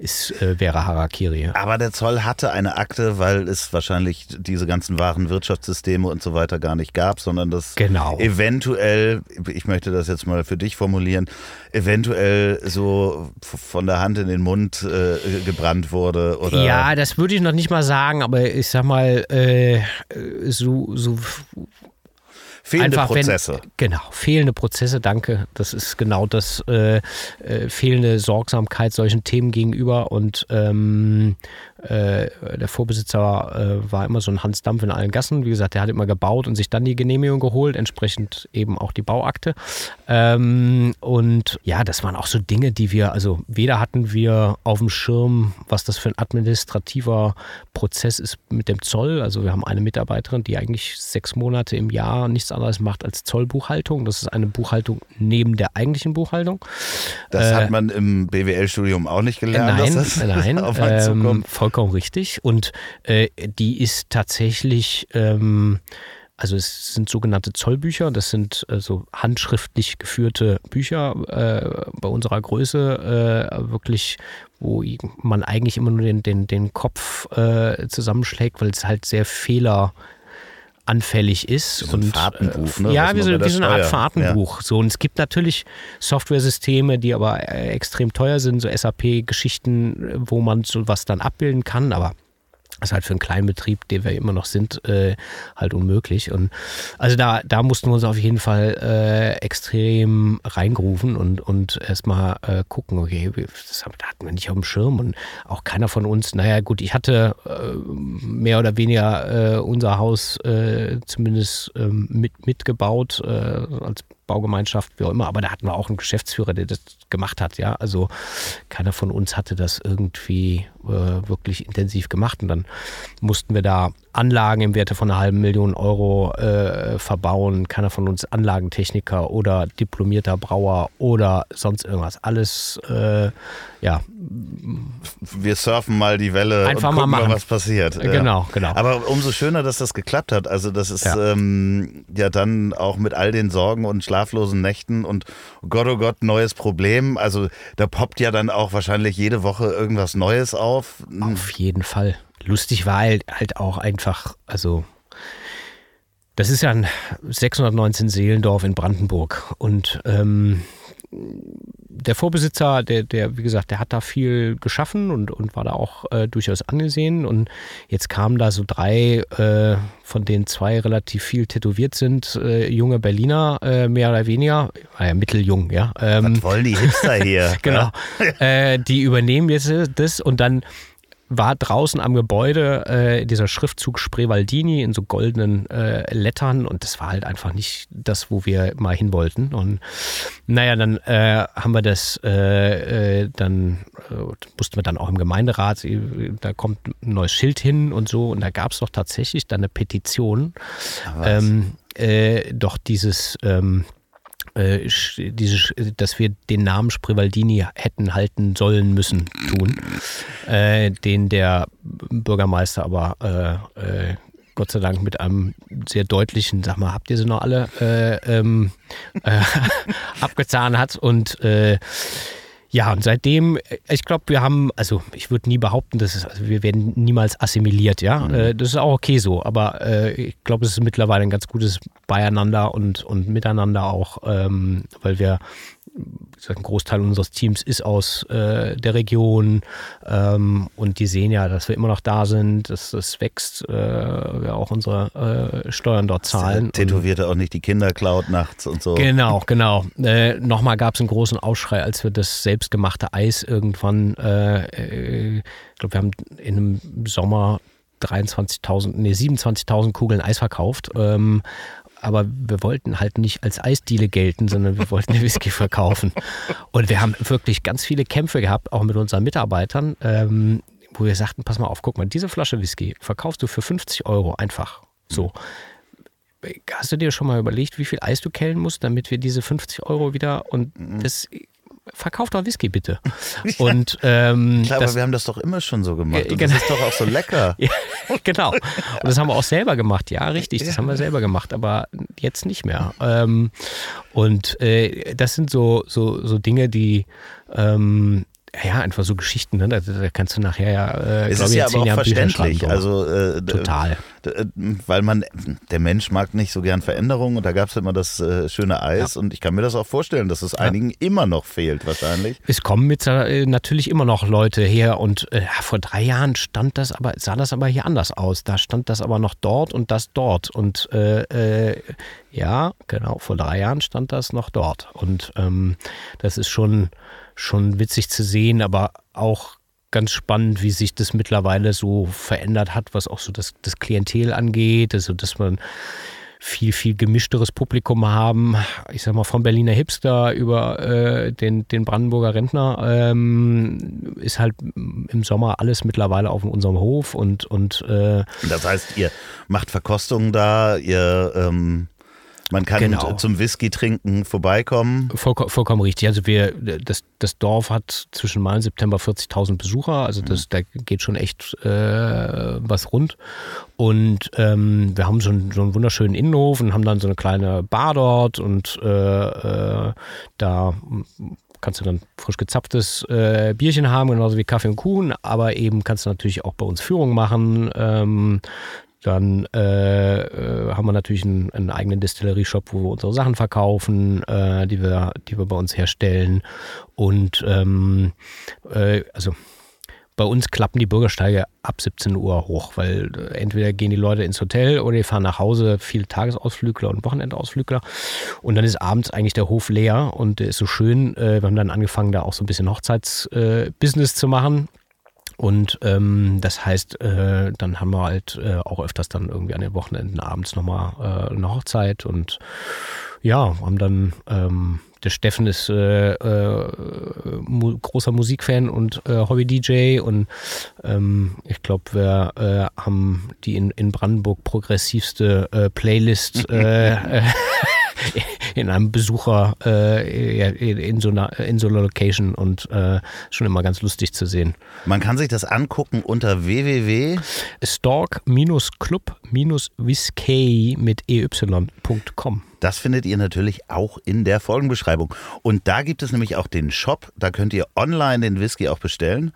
äh, äh, wäre Harakiri. Aber der Zoll hatte eine Akte, weil es wahrscheinlich diese ganzen wahren Wirtschaftssysteme und so weiter gar nicht gab, sondern dass genau. eventuell, ich möchte das jetzt mal für dich formulieren, eventuell so von der Hand in den Mund äh, gebrannt wurde oder ja, das würde ich noch nicht mal sagen, aber ich sag mal äh, so, so Fehlende Einfach, Prozesse. Wenn, genau, fehlende Prozesse, danke. Das ist genau das, äh, äh, fehlende Sorgsamkeit solchen Themen gegenüber und ähm, äh, der Vorbesitzer äh, war immer so ein Hans Dampf in allen Gassen. Wie gesagt, der hat immer gebaut und sich dann die Genehmigung geholt, entsprechend eben auch die Bauakte. Ähm, und ja, das waren auch so Dinge, die wir, also weder hatten wir auf dem Schirm, was das für ein administrativer Prozess ist mit dem Zoll. Also wir haben eine Mitarbeiterin, die eigentlich sechs Monate im Jahr nichts anderes macht als Zollbuchhaltung. Das ist eine Buchhaltung neben der eigentlichen Buchhaltung. Das äh, hat man im BWL-Studium auch nicht gelernt. Nein, nein. ähm, vollkommen richtig. Und äh, die ist tatsächlich, ähm, also es sind sogenannte Zollbücher, das sind äh, so handschriftlich geführte Bücher äh, bei unserer Größe, äh, wirklich, wo man eigentlich immer nur den, den, den Kopf äh, zusammenschlägt, weil es halt sehr Fehler anfällig ist. So ein und, Fahrtenbuch, ne? Ja, wie so, wie so eine Art Fahrtenbuch. Ja. So, und es gibt natürlich Software-Systeme, die aber äh, extrem teuer sind, so SAP-Geschichten, wo man sowas dann abbilden kann, aber das ist halt für einen kleinen Betrieb, den wir immer noch sind, äh, halt unmöglich. Und also da, da mussten wir uns auf jeden Fall äh, extrem reingrufen und, und erstmal äh, gucken, okay, das hatten wir nicht auf dem Schirm und auch keiner von uns, naja gut, ich hatte äh, mehr oder weniger äh, unser Haus äh, zumindest ähm, mit, mitgebaut als Baugemeinschaft, wie auch immer, aber da hatten wir auch einen Geschäftsführer, der das gemacht hat, ja. Also keiner von uns hatte das irgendwie äh, wirklich intensiv gemacht und dann mussten wir da Anlagen im Werte von einer halben Million Euro äh, verbauen. Keiner von uns Anlagentechniker oder diplomierter Brauer oder sonst irgendwas. Alles, äh, ja. Wir surfen mal die Welle Einfach und gucken mal, mal, was passiert. Genau, ja. genau. Aber umso schöner, dass das geklappt hat. Also das ist ja. Ähm, ja dann auch mit all den Sorgen und schlaflosen Nächten und Gott, oh Gott, neues Problem. Also da poppt ja dann auch wahrscheinlich jede Woche irgendwas Neues auf. Auf jeden Fall lustig war halt, halt auch einfach, also Das ist ja ein 619 Seelendorf in Brandenburg. Und ähm, der Vorbesitzer, der, der, wie gesagt, der hat da viel geschaffen und, und war da auch äh, durchaus angesehen. Und jetzt kamen da so drei, äh, von denen zwei relativ viel tätowiert sind, äh, junge Berliner, äh, mehr oder weniger, äh, mitteljung, ja. Ähm, Was wollen die Hipster hier? genau. Äh, die übernehmen jetzt das und dann war draußen am Gebäude äh, dieser Schriftzug Sprevaldini in so goldenen äh, Lettern und das war halt einfach nicht das, wo wir mal hin wollten. Und naja, dann äh, haben wir das, äh, äh, dann äh, mussten wir dann auch im Gemeinderat, da kommt ein neues Schild hin und so und da gab es doch tatsächlich dann eine Petition, ähm, doch dieses ähm, äh, diese, dass wir den Namen Sprivaldini hätten halten sollen müssen tun, äh, den der Bürgermeister aber äh, äh, Gott sei Dank mit einem sehr deutlichen, sag mal, habt ihr sie noch alle, äh, ähm, äh, abgezahnt hat und äh, ja, und seitdem, ich glaube, wir haben, also ich würde nie behaupten, dass es, also wir werden niemals assimiliert, ja. Mhm. Äh, das ist auch okay so, aber äh, ich glaube, es ist mittlerweile ein ganz gutes Beieinander und, und Miteinander auch, ähm, weil wir ein Großteil unseres Teams ist aus äh, der Region ähm, und die sehen ja, dass wir immer noch da sind, dass das wächst, äh, wir auch unsere äh, Steuern dort zahlen. Tätowierte auch nicht die Kinder klaut nachts und so. Genau, genau. Äh, nochmal gab es einen großen Aufschrei, als wir das selbstgemachte Eis irgendwann, äh, äh, ich glaube, wir haben in einem Sommer 23.000, nee, 27.000 Kugeln Eis verkauft. Ähm, aber wir wollten halt nicht als Eisdiele gelten, sondern wir wollten Whisky verkaufen. Und wir haben wirklich ganz viele Kämpfe gehabt, auch mit unseren Mitarbeitern, ähm, wo wir sagten, pass mal auf, guck mal, diese Flasche Whisky verkaufst du für 50 Euro einfach. So. Hast du dir schon mal überlegt, wie viel Eis du kellen musst, damit wir diese 50 Euro wieder und mhm. das verkauf doch Whisky bitte. Und, ähm, Klar, das, aber wir haben das doch immer schon so gemacht. Und genau. das ist doch auch so lecker. ja, genau. Und das haben wir auch selber gemacht. Ja, richtig, das ja. haben wir selber gemacht, aber jetzt nicht mehr. Ähm, und äh, das sind so, so, so Dinge, die ähm, ja, einfach so Geschichten, ne? da, da kannst du nachher ja, äh, es ist ja aber auch Jahren verständlich. Also äh, total, äh, weil man der Mensch mag nicht so gern Veränderungen und da gab es immer das äh, schöne Eis ja. und ich kann mir das auch vorstellen, dass es ja. einigen immer noch fehlt wahrscheinlich. Es kommen mit äh, natürlich immer noch Leute her und äh, vor drei Jahren stand das aber sah das aber hier anders aus. Da stand das aber noch dort und das dort und ja, genau, vor drei Jahren stand das noch dort und ähm, das ist schon schon witzig zu sehen, aber auch ganz spannend, wie sich das mittlerweile so verändert hat, was auch so das, das Klientel angeht. Also, dass man viel, viel gemischteres Publikum haben. Ich sag mal, vom Berliner Hipster über äh, den, den Brandenburger Rentner ähm, ist halt im Sommer alles mittlerweile auf unserem Hof und. und äh das heißt, ihr macht Verkostungen da, ihr. Ähm man kann genau. zum Whisky trinken vorbeikommen. Voll, vollkommen richtig. Also wir, das, das Dorf hat zwischen Mai und September 40.000 Besucher. Also das, mhm. da geht schon echt äh, was rund. Und ähm, wir haben so einen, so einen wunderschönen Innenhof und haben dann so eine kleine Bar dort und äh, äh, da kannst du dann frisch gezapftes äh, Bierchen haben, genauso wie Kaffee und Kuchen, aber eben kannst du natürlich auch bei uns Führung machen. Ähm, dann äh, äh, haben wir natürlich einen, einen eigenen Distillerie-Shop, wo wir unsere Sachen verkaufen, äh, die, wir, die wir bei uns herstellen. Und ähm, äh, also bei uns klappen die Bürgersteige ab 17 Uhr hoch, weil äh, entweder gehen die Leute ins Hotel oder die fahren nach Hause, viele Tagesausflügler und Wochenendausflügler. Und dann ist abends eigentlich der Hof leer und der ist so schön. Wir haben dann angefangen, da auch so ein bisschen Hochzeitsbusiness zu machen. Und ähm, das heißt, äh, dann haben wir halt äh, auch öfters dann irgendwie an den Wochenenden abends nochmal äh, eine Hochzeit. Und ja, haben dann, ähm, der Steffen ist äh, äh, mu großer Musikfan und äh, Hobby-DJ und ähm, ich glaube, wir äh, haben die in, in Brandenburg progressivste äh, Playlist äh, in einem Besucher äh, in, so einer, in so einer Location und äh, schon immer ganz lustig zu sehen. Man kann sich das angucken unter www. Stork-Club-Whiskey mit ey.com. Das findet ihr natürlich auch in der Folgenbeschreibung. Und da gibt es nämlich auch den Shop. Da könnt ihr online den Whisky auch bestellen.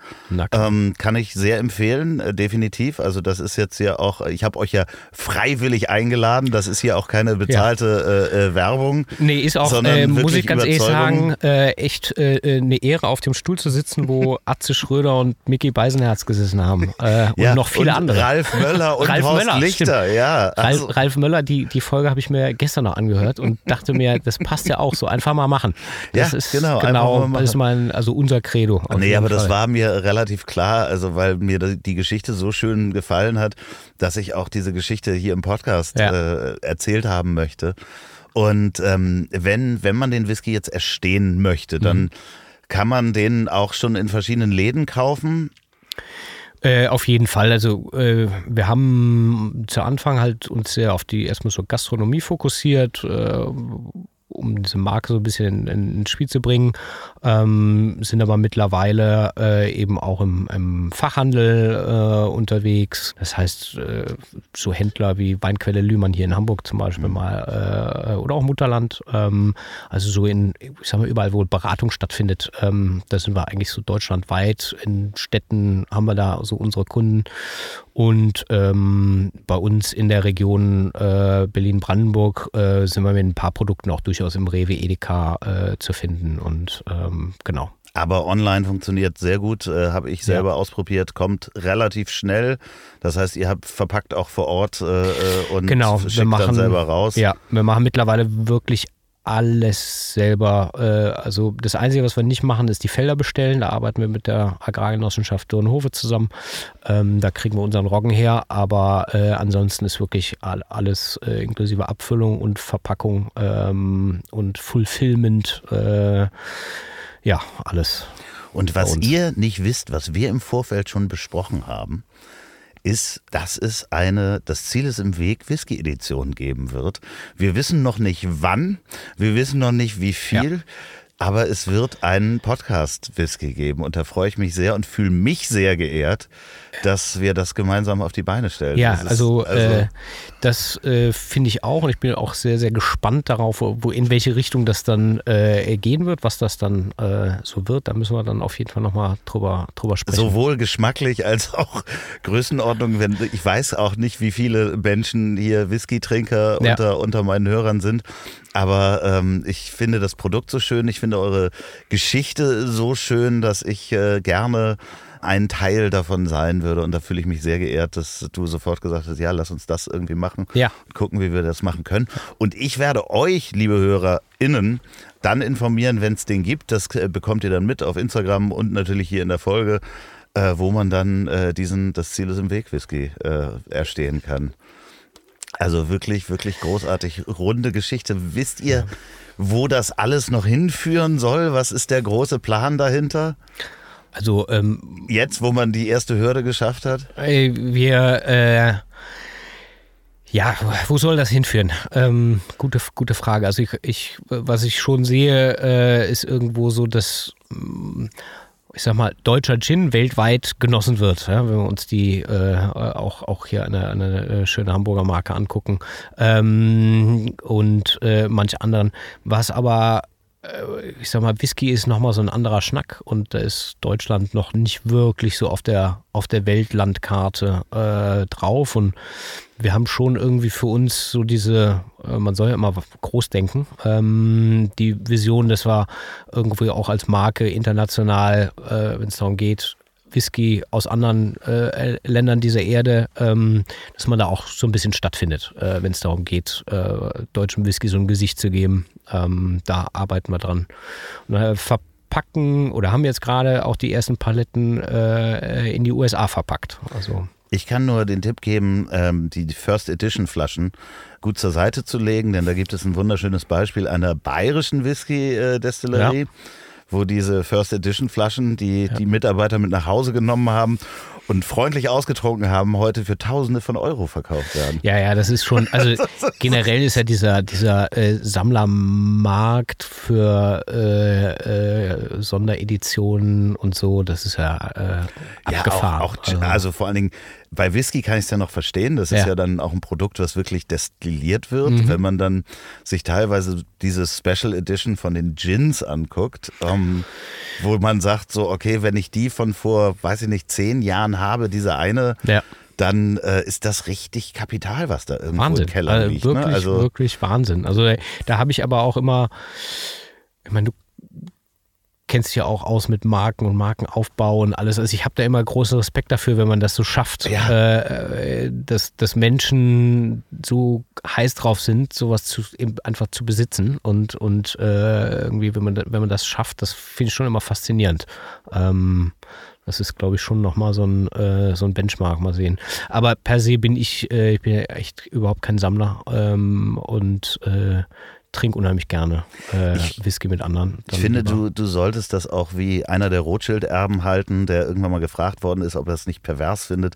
Ähm, kann ich sehr empfehlen, äh, definitiv. Also das ist jetzt ja auch, ich habe euch ja freiwillig eingeladen. Das ist hier auch keine bezahlte äh, äh, Werbung. Nee, ist auch, äh, muss ich ganz ehrlich sagen, äh, echt äh, eine Ehre, auf dem Stuhl zu sitzen, wo Atze Schröder und Mickey Beisenherz gesessen haben. Und ja, noch viele und andere. Ralf Möller und Ralf Horst Möller, Lichter, ja. Also, Ralf, Ralf Möller, die, die Folge habe ich mir gestern noch angehört und dachte mir, das passt ja auch so. Einfach mal machen. Das Ja, ist genau, genau mal das ist mein, also unser Credo. Nee, aber das Fall. war mir relativ klar, also weil mir die Geschichte so schön gefallen hat, dass ich auch diese Geschichte hier im Podcast Ja. äh, erzählt haben möchte. Und ähm, wenn, wenn man den Whisky jetzt erstehen möchte, Mhm. dann kann man den auch schon in verschiedenen Läden kaufen. Äh, auf jeden Fall. Also äh, wir haben zu Anfang halt uns sehr auf die erstmal so Gastronomie fokussiert, äh, um diese Marke so ein bisschen in, in, ins Spiel zu bringen. Ähm, sind aber mittlerweile äh, eben auch im, im Fachhandel äh, unterwegs. Das heißt, äh, so Händler wie Weinquelle Lühmann hier in Hamburg zum Beispiel mal äh, oder auch Mutterland. Ähm, also so in, ich sag mal, überall, wo Beratung stattfindet, ähm, da sind wir eigentlich so deutschlandweit. In Städten haben wir da so unsere Kunden. Und ähm, bei uns in der Region äh, Berlin-Brandenburg äh, sind wir mit ein paar Produkten auch durchaus im Rewe Edeka äh, zu finden. Und ähm, genau. Aber online funktioniert sehr gut, äh, habe ich selber ausprobiert, kommt relativ schnell. Das heißt, ihr habt verpackt auch vor Ort äh, äh, und Genau, schickt wir machen dann selber raus. Ja, wir machen mittlerweile wirklich alles selber. Äh, also das Einzige, was wir nicht machen, ist die Felder bestellen. Da arbeiten wir mit der Agrargenossenschaft Dornhofe zusammen. Ähm, da kriegen wir unseren Roggen her, aber äh, ansonsten ist wirklich all, alles äh, inklusive Abfüllung und Verpackung ähm, und Fulfillment. Äh, ja, alles. Und was ihr nicht wisst, was wir im Vorfeld schon besprochen haben, ist, dass es eine Das Ziel ist im Weg Whisky-Edition geben wird. Wir wissen noch nicht wann, wir wissen noch nicht wie viel, aber es wird einen Podcast-Whisky geben und da freue ich mich sehr und fühle mich sehr geehrt, dass wir das gemeinsam auf die Beine stellen. Ja, Das ist- also, Äh, das äh, finde ich auch und ich bin auch sehr, sehr gespannt darauf, wo, in welche Richtung das dann äh, gehen wird, was das dann äh, so wird. Da müssen wir dann auf jeden Fall nochmal drüber, drüber sprechen. Sowohl geschmacklich als auch Größenordnung. Wenn, ich weiß auch nicht, wie viele Menschen hier Whisky-Trinker Ja. unter, unter meinen Hörern sind. Aber ähm, ich finde das Produkt so schön. Ich finde eure Geschichte so schön, dass ich äh, gerne ein Teil davon sein würde. Und da fühle ich mich sehr geehrt, dass du sofort gesagt hast, ja, lass uns das irgendwie machen. Ja. Und gucken, wie wir das machen können. Und ich werde euch, liebe HörerInnen, dann informieren, wenn es den gibt. Das äh, bekommt ihr dann mit auf Instagram und natürlich hier in der Folge, äh, wo man dann äh, diesen Das Ziel ist im Weg Whisky äh, erstehen kann. Also wirklich, wirklich großartig. Runde Geschichte. Wisst ihr, wo das alles noch hinführen soll? Was ist der große Plan dahinter? Also ähm, Jetzt, wo man die erste Hürde geschafft hat? Ey, Wir, äh, ja, wo soll das hinführen? Ähm, gute, gute Frage. Also ich, ich, was ich schon sehe, äh, ist irgendwo so, dass, mm, ich sag mal, deutscher Gin weltweit genossen wird. Ja? Wenn wir uns die äh, auch, auch hier eine, eine äh, schöne Hamburger Marke angucken ähm, und äh, manche anderen. Was aber ich sag mal, Whisky ist nochmal so ein anderer Schnack und da ist Deutschland noch nicht wirklich so auf der, auf der Weltlandkarte äh, drauf und wir haben schon irgendwie für uns so diese, äh, man soll ja immer groß denken, ähm, die Vision, dass wir irgendwie auch als Marke international, äh, wenn es darum geht, Whisky aus anderen äh, Ländern dieser Erde, ähm, dass man da auch so ein bisschen stattfindet, äh, wenn es darum geht, äh, deutschem Whisky so ein Gesicht zu geben. Ähm, da arbeiten wir dran. Und, äh, verpacken oder haben jetzt gerade auch die ersten Paletten äh, in die USA verpackt. Also Ich kann nur den Tipp geben, ähm, die First Edition Flaschen gut zur Seite zu legen, denn da gibt es ein wunderschönes Beispiel einer bayerischen Whisky-Destillerie, wo diese First Edition Flaschen, die die Mitarbeiter mit nach Hause genommen haben und freundlich ausgetrunken haben, heute für Tausende von Euro verkauft werden. Ja, ja, das ist schon, also generell ist ja dieser, dieser äh, Sammlermarkt für äh, äh, Sondereditionen und so, das ist ja äh, Ja, abgefahren. auch, auch also, also vor allen Dingen bei Whisky kann ich es ja noch verstehen. Das ist Ja. ja dann auch ein Produkt, was wirklich destilliert wird. Mhm. Wenn man dann sich teilweise diese Special Edition von den Gins anguckt, ähm, wo man sagt so, okay, wenn ich die von vor, weiß ich nicht, zehn Jahren habe, diese eine, Ja. dann äh, ist das richtig Kapital, was da irgendwo Wahnsinn. im Keller also liegt. wirklich, ne? Also wirklich Wahnsinn. Also da, da habe ich aber auch immer, ich meine, du kennst dich ja auch aus mit Marken und Markenaufbau und alles. Also ich habe da immer großen Respekt dafür, wenn man das so schafft, Ja. äh, äh, dass, dass Menschen so heiß drauf sind, sowas zu, einfach zu besitzen und, und äh, irgendwie, wenn man, wenn man das schafft, das finde ich schon immer faszinierend. Ähm, das ist, glaube ich, schon nochmal so ein, äh, so ein Benchmark, mal sehen. Aber per se bin ich, äh, ich bin ja echt überhaupt kein Sammler ähm, und äh, trinke unheimlich gerne äh, Whisky mit anderen. Ich finde, lieber. du, du solltest das auch wie einer der Rothschild-Erben halten, der irgendwann mal gefragt worden ist, ob er es nicht pervers findet,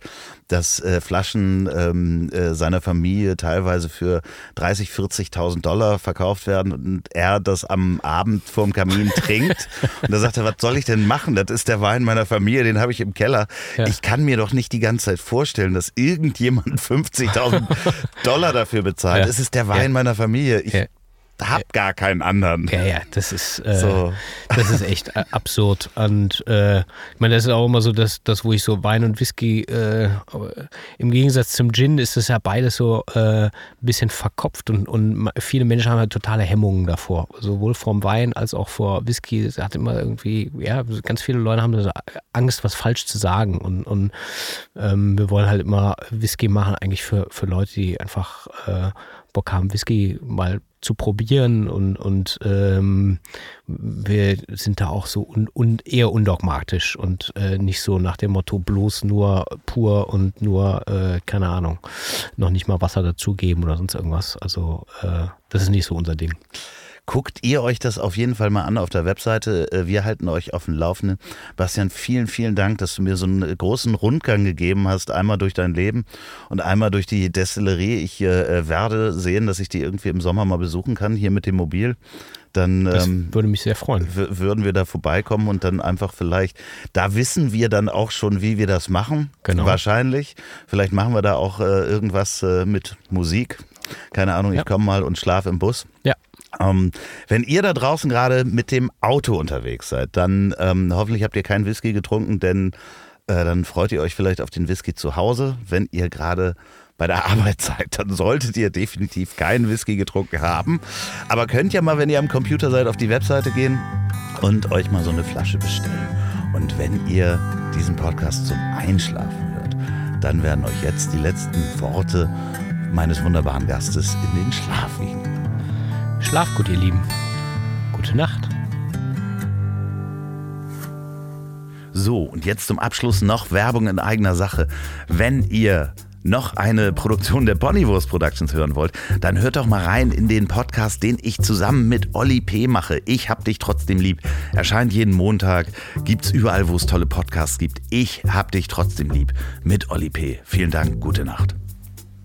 dass äh, Flaschen ähm, äh, seiner Familie teilweise für 30, 40.000 Dollar verkauft werden und er das am Abend vorm Kamin trinkt. Und da sagt er, was soll ich denn machen? Das ist der Wein meiner Familie, den habe ich im Keller. Ja. Ich kann mir doch nicht die ganze Zeit vorstellen, dass irgendjemand 50.000 Dollar dafür bezahlt. Ja. Es ist der Wein Ja. meiner Familie. Ich Ja. Hab gar keinen anderen. Ja, ja, das ist, äh, So. das ist echt absurd. Und äh, ich meine, das ist auch immer so, dass das, wo ich so Wein und Whisky, äh, im Gegensatz zum Gin ist das ja beides so äh, ein bisschen verkopft und, und viele Menschen haben halt totale Hemmungen davor. Sowohl vorm Wein als auch vor Whisky. Es hat immer irgendwie, ja, ganz viele Leute haben so Angst, was falsch zu sagen. Und, und ähm, wir wollen halt immer Whisky machen, eigentlich für, für Leute, die einfach äh, Bock haben, Whisky mal zu probieren und, und ähm, wir sind da auch so un, un, eher undogmatisch und äh, nicht so nach dem Motto bloß nur pur und nur, äh, keine Ahnung, noch nicht mal Wasser dazugeben oder sonst irgendwas. Also äh, das ist nicht so unser Ding. Guckt ihr euch das auf jeden Fall mal an auf der Webseite. Äh, Wir halten euch auf dem Laufenden. Bastian, vielen, vielen Dank, dass du mir so einen großen Rundgang gegeben hast. Einmal durch dein Leben und einmal durch die Destillerie. Ich äh, werde sehen, dass ich die irgendwie im Sommer mal besuchen kann, hier mit dem Mobil. Dann Das ähm, würde mich sehr freuen. würden wir da vorbeikommen und dann einfach vielleicht, da wissen wir dann auch schon, wie wir das machen. Genau. Wahrscheinlich. Vielleicht machen wir da auch äh, irgendwas äh, mit Musik. Keine Ahnung, Ja. ich komme mal und schlafe im Bus. Ja. Ähm, wenn ihr da draußen gerade mit dem Auto unterwegs seid, dann ähm, hoffentlich habt ihr keinen Whisky getrunken, denn äh, dann freut ihr euch vielleicht auf den Whisky zu Hause. Wenn ihr gerade bei der Arbeit seid, dann solltet ihr definitiv keinen Whisky getrunken haben. Aber könnt ja mal, wenn ihr am Computer seid, auf die Webseite gehen und euch mal so eine Flasche bestellen. Und wenn ihr diesen Podcast zum Einschlafen hört, dann werden euch jetzt die letzten Worte meines wunderbaren Gastes in den Schlaf wiegen. Schlaf gut, ihr Lieben. Gute Nacht. So, und jetzt zum Abschluss noch Werbung in eigener Sache. Wenn ihr noch eine Produktion der Ponywurst Productions hören wollt, dann hört doch mal rein in den Podcast, den ich zusammen mit Olli P. mache. Ich hab dich trotzdem lieb. Erscheint jeden Montag, gibt's überall, wo es tolle Podcasts gibt. Ich hab dich trotzdem lieb mit Olli P. Vielen Dank, gute Nacht.